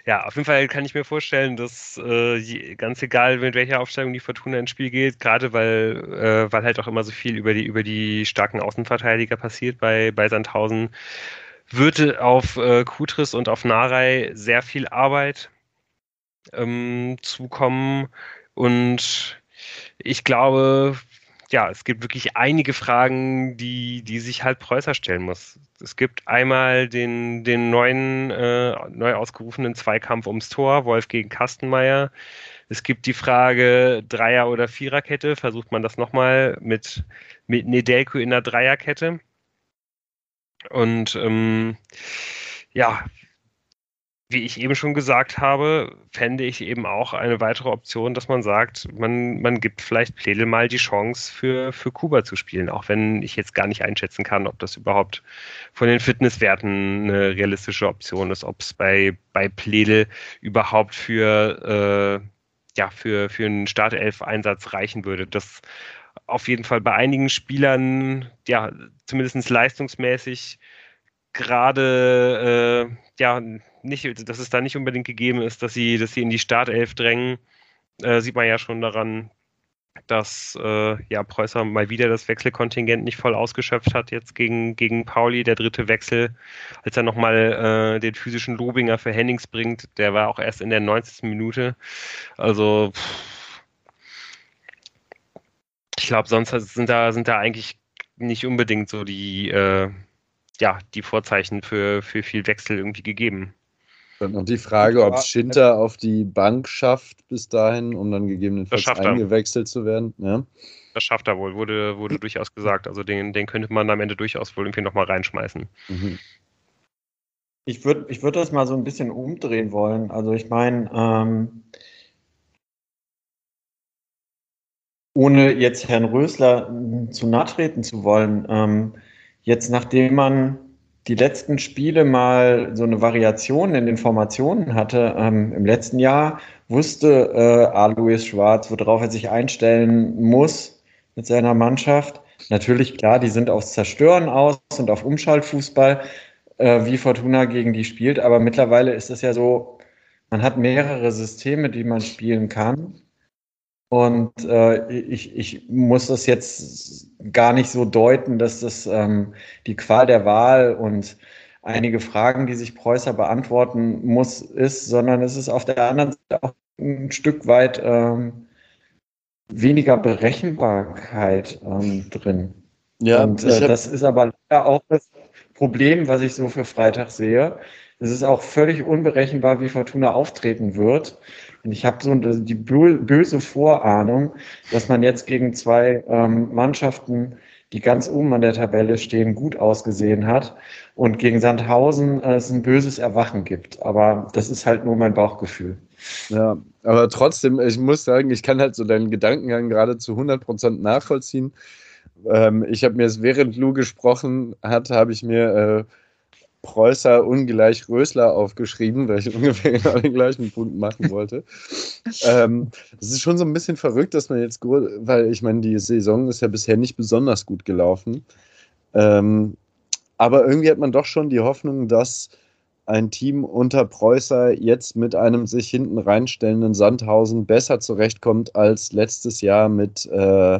Ja, auf jeden Fall kann ich mir vorstellen, dass äh, ganz egal, mit welcher Aufstellung die Fortuna ins Spiel geht, gerade weil, äh, weil halt auch immer so viel über die, über die starken Außenverteidiger passiert bei, bei Sandhausen, würde auf äh, Kutris und auf Narei sehr viel Arbeit ähm, zukommen. Und ich glaube, ja, es gibt wirklich einige Fragen, die, die sich halt Preußer stellen muss. Es gibt einmal den, den neuen, äh, neu ausgerufenen Zweikampf ums Tor, Wolf gegen Kastenmeier. Es gibt die Frage Dreier- oder Viererkette. Versucht man das nochmal mit, mit Nedelko in der Dreierkette? Und ähm, ja, wie ich eben schon gesagt habe, fände ich eben auch eine weitere Option, dass man sagt, man, man gibt vielleicht Pledel mal die Chance für, für Kuba zu spielen, auch wenn ich jetzt gar nicht einschätzen kann, ob das überhaupt von den Fitnesswerten eine realistische Option ist, ob es bei, bei Pledel überhaupt für, äh, ja, für, für einen Startelf-Einsatz reichen würde. Das auf jeden Fall bei einigen Spielern, ja, zumindest leistungsmäßig gerade, äh, ja, nicht, dass es da nicht unbedingt gegeben ist, dass sie, dass sie in die Startelf drängen, äh, sieht man ja schon daran, dass äh, ja, Preußer mal wieder das Wechselkontingent nicht voll ausgeschöpft hat, jetzt gegen, gegen Pauli, der dritte Wechsel, als er nochmal äh, den physischen Lobinger für Hennings bringt, der war auch erst in der 90. Minute. Also pff, ich glaube, sonst sind da, sind da eigentlich nicht unbedingt so die, äh, ja, die Vorzeichen für, für viel Wechsel irgendwie gegeben. Dann noch die Frage, ob Schinter auf die Bank schafft bis dahin, um dann gegebenenfalls eingewechselt zu werden. Ja. Das schafft er wohl, wurde, wurde durchaus gesagt. Also den, den könnte man am Ende durchaus wohl irgendwie nochmal reinschmeißen. Mhm. Ich würde ich würd das mal so ein bisschen umdrehen wollen. Also ich meine, ähm, ohne jetzt Herrn Rösler zu nahe treten zu wollen, ähm, jetzt nachdem man die letzten Spiele mal so eine Variation in den Formationen hatte, ähm, im letzten Jahr wusste äh, Alois Schwarz, worauf er sich einstellen muss mit seiner Mannschaft. Natürlich, klar, die sind aufs Zerstören aus und auf Umschaltfußball, äh, wie Fortuna gegen die spielt, aber mittlerweile ist es ja so, man hat mehrere Systeme, die man spielen kann. Und äh, ich, ich muss das jetzt gar nicht so deuten, dass das ähm, die Qual der Wahl und einige Fragen, die sich Preußer beantworten muss, ist, sondern es ist auf der anderen Seite auch ein Stück weit ähm, weniger Berechenbarkeit ähm, drin. Ja, und äh, das ist aber leider auch das Problem, was ich so für Freitag sehe. Es ist auch völlig unberechenbar, wie Fortuna auftreten wird. Und ich habe so die böse Vorahnung, dass man jetzt gegen zwei ähm, Mannschaften, die ganz oben an der Tabelle stehen, gut ausgesehen hat und gegen Sandhausen äh, es ein böses Erwachen gibt. Aber das ist halt nur mein Bauchgefühl. Ja, aber trotzdem, ich muss sagen, ich kann halt so deinen Gedankengang gerade zu 100 Prozent nachvollziehen. Ähm, ich habe mir es, während Lou gesprochen hat, habe ich mir äh, Preußer ungleich Rösler aufgeschrieben, weil ich ungefähr genau den gleichen Punkt machen wollte. ähm, es ist schon so ein bisschen verrückt, dass man jetzt, weil ich meine, die Saison ist ja bisher nicht besonders gut gelaufen. Ähm, aber irgendwie hat man doch schon die Hoffnung, dass ein Team unter Preußer jetzt mit einem sich hinten reinstellenden Sandhausen besser zurechtkommt als letztes Jahr mit äh,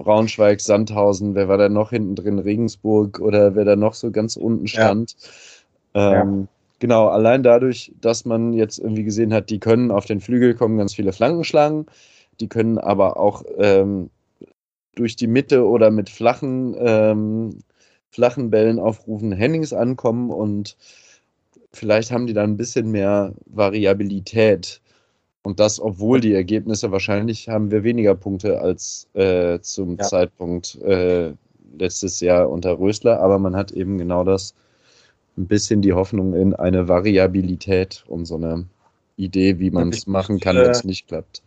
Braunschweig, Sandhausen, wer war da noch hinten drin? Regensburg oder wer da noch so ganz unten stand. Ja. Ähm, ja. Genau, allein dadurch, dass man jetzt irgendwie gesehen hat, die können auf den Flügel kommen, ganz viele Flanken schlagen, die können aber auch ähm, durch die Mitte oder mit flachen, ähm, flachen Bällen aufrufen, Hennings ankommen und vielleicht haben die dann ein bisschen mehr Variabilität und das, obwohl die Ergebnisse wahrscheinlich haben wir weniger Punkte als äh, zum ja. Zeitpunkt äh, letztes Jahr unter Rösler, aber man hat eben genau das, ein bisschen die Hoffnung in eine Variabilität und so eine Idee, wie man es machen kann, wenn es nicht klappt.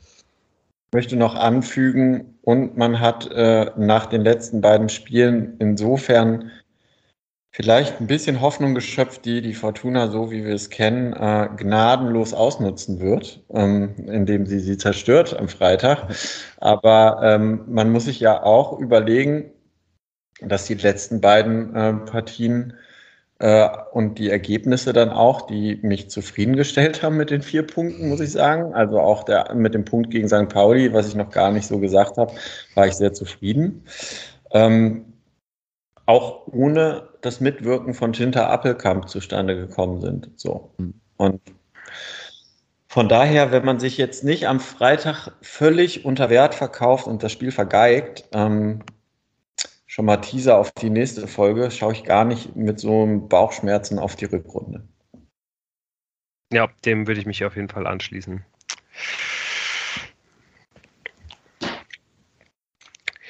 Ich möchte noch anfügen, und man hat äh, nach den letzten beiden Spielen insofern vielleicht ein bisschen Hoffnung geschöpft, die die Fortuna, so wie wir es kennen, äh, gnadenlos ausnutzen wird, ähm, indem sie sie zerstört am Freitag. Aber ähm, man muss sich ja auch überlegen, dass die letzten beiden äh, Partien äh, und die Ergebnisse dann auch, die mich zufriedengestellt haben mit den vier Punkten, muss ich sagen. Also auch der, mit dem Punkt gegen St. Pauli, was ich noch gar nicht so gesagt habe, war ich sehr zufrieden. Ähm, auch ohne das Mitwirken von Ginter Appelkamp zustande gekommen sind. So. Hm. Und von daher, wenn man sich jetzt nicht am Freitag völlig unter Wert verkauft und das Spiel vergeigt, ähm, schon mal Teaser auf die nächste Folge, schaue ich gar nicht mit so einem Bauchschmerzen auf die Rückrunde. Ja, dem würde ich mich auf jeden Fall anschließen.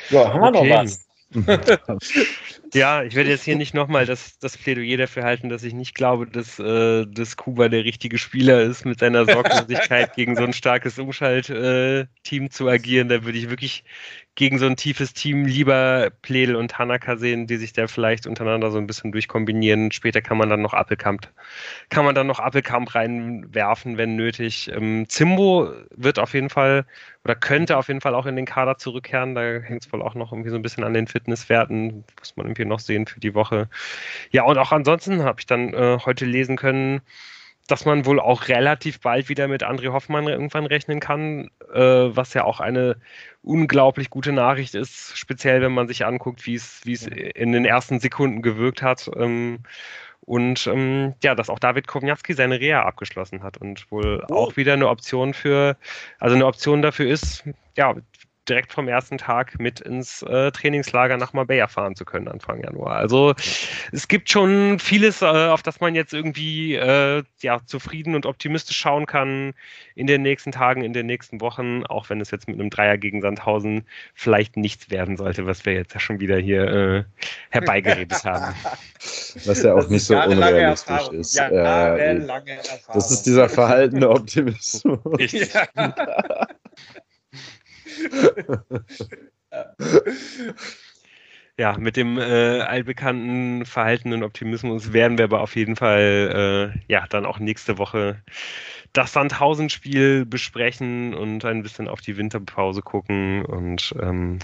So, haben wir okay. noch was? Ja, ich werde jetzt hier nicht nochmal das, das Plädoyer dafür halten, dass ich nicht glaube, dass, äh, dass Kuba der richtige Spieler ist, mit seiner Sorglosigkeit gegen so ein starkes Umschaltteam äh, zu agieren. Da würde ich wirklich gegen so ein tiefes Team lieber Pledel und Tanaka sehen, die sich da vielleicht untereinander so ein bisschen durchkombinieren. Später kann man dann noch Appelkamp, kann man dann noch Appelkamp reinwerfen, wenn nötig. Ähm, Zimbo wird auf jeden Fall oder könnte auf jeden Fall auch in den Kader zurückkehren. Da hängt es wohl auch noch irgendwie so ein bisschen an den Fitnesswerten, muss man irgendwie noch sehen für die Woche. Ja, und auch ansonsten habe ich dann äh, heute lesen können, dass man wohl auch relativ bald wieder mit André Hoffmann irgendwann rechnen kann, äh, was ja auch eine unglaublich gute Nachricht ist, speziell wenn man sich anguckt, wie es wie es in den ersten Sekunden gewirkt hat. Ähm, und ähm, ja, dass auch David Kowniatski seine Reha abgeschlossen hat und wohl oh. auch wieder eine Option für, also eine Option dafür ist, ja, direkt vom ersten Tag mit ins äh, Trainingslager nach Marbella fahren zu können Anfang Januar. Also es gibt schon vieles, äh, auf das man jetzt irgendwie äh, ja, zufrieden und optimistisch schauen kann in den nächsten Tagen, in den nächsten Wochen, auch wenn es jetzt mit einem Dreier gegen Sandhausen vielleicht nichts werden sollte, was wir jetzt ja schon wieder hier äh, herbeigeredet haben. Was ja auch nicht so unrealistisch ist. Ja, äh, das ist dieser verhaltene Optimismus. Ja. ja, mit dem äh, allbekannten verhaltenen Optimismus werden wir aber auf jeden Fall äh, ja dann auch nächste Woche das Sandhausen-Spiel besprechen und ein bisschen auf die Winterpause gucken und ähm,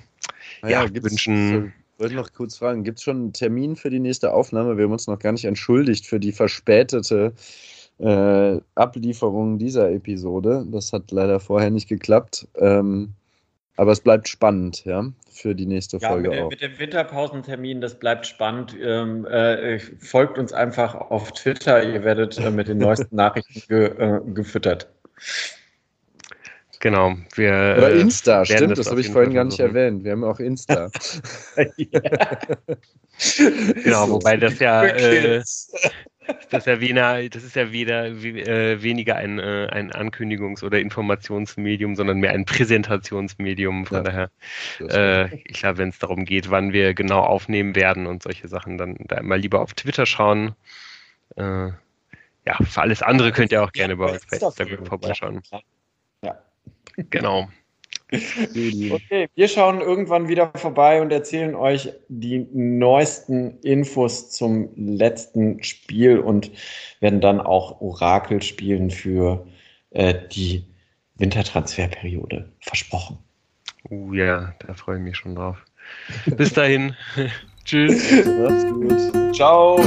ja, ja wünschen. Ich wollte noch kurz fragen, gibt es schon einen Termin für die nächste Aufnahme? Wir haben uns noch gar nicht entschuldigt für die verspätete äh, Ablieferung dieser Episode. Das hat leider vorher nicht geklappt. Ähm, aber es bleibt spannend, ja, für die nächste ja, Folge mit, auch. Mit dem Winterpausentermin, das bleibt spannend. Ähm, äh, folgt uns einfach auf Twitter, ihr werdet äh, mit den neuesten Nachrichten ge, äh, gefüttert. Genau. Wir, Oder äh, Insta, stimmt, das, das habe ich vorhin gar nicht erwähnt. Wir haben auch Insta. genau, wobei das ja äh, das ist ja weniger, das ist ja weder, äh, weniger ein, äh, ein Ankündigungs- oder Informationsmedium, sondern mehr ein Präsentationsmedium. Von ja, daher, äh, ich glaube, wenn es darum geht, wann wir genau aufnehmen werden und solche Sachen, dann da immer lieber auf Twitter schauen. Äh, ja, für alles andere könnt ihr auch gerne bei uns bei Instagram vorbeischauen. Ja. Genau. Okay, wir schauen irgendwann wieder vorbei und erzählen euch die neuesten Infos zum letzten Spiel und werden dann auch Orakel spielen für äh, die Wintertransferperiode. Versprochen. Uh ja, da freue ich mich schon drauf. Bis dahin. Tschüss. Macht's gut. Ciao.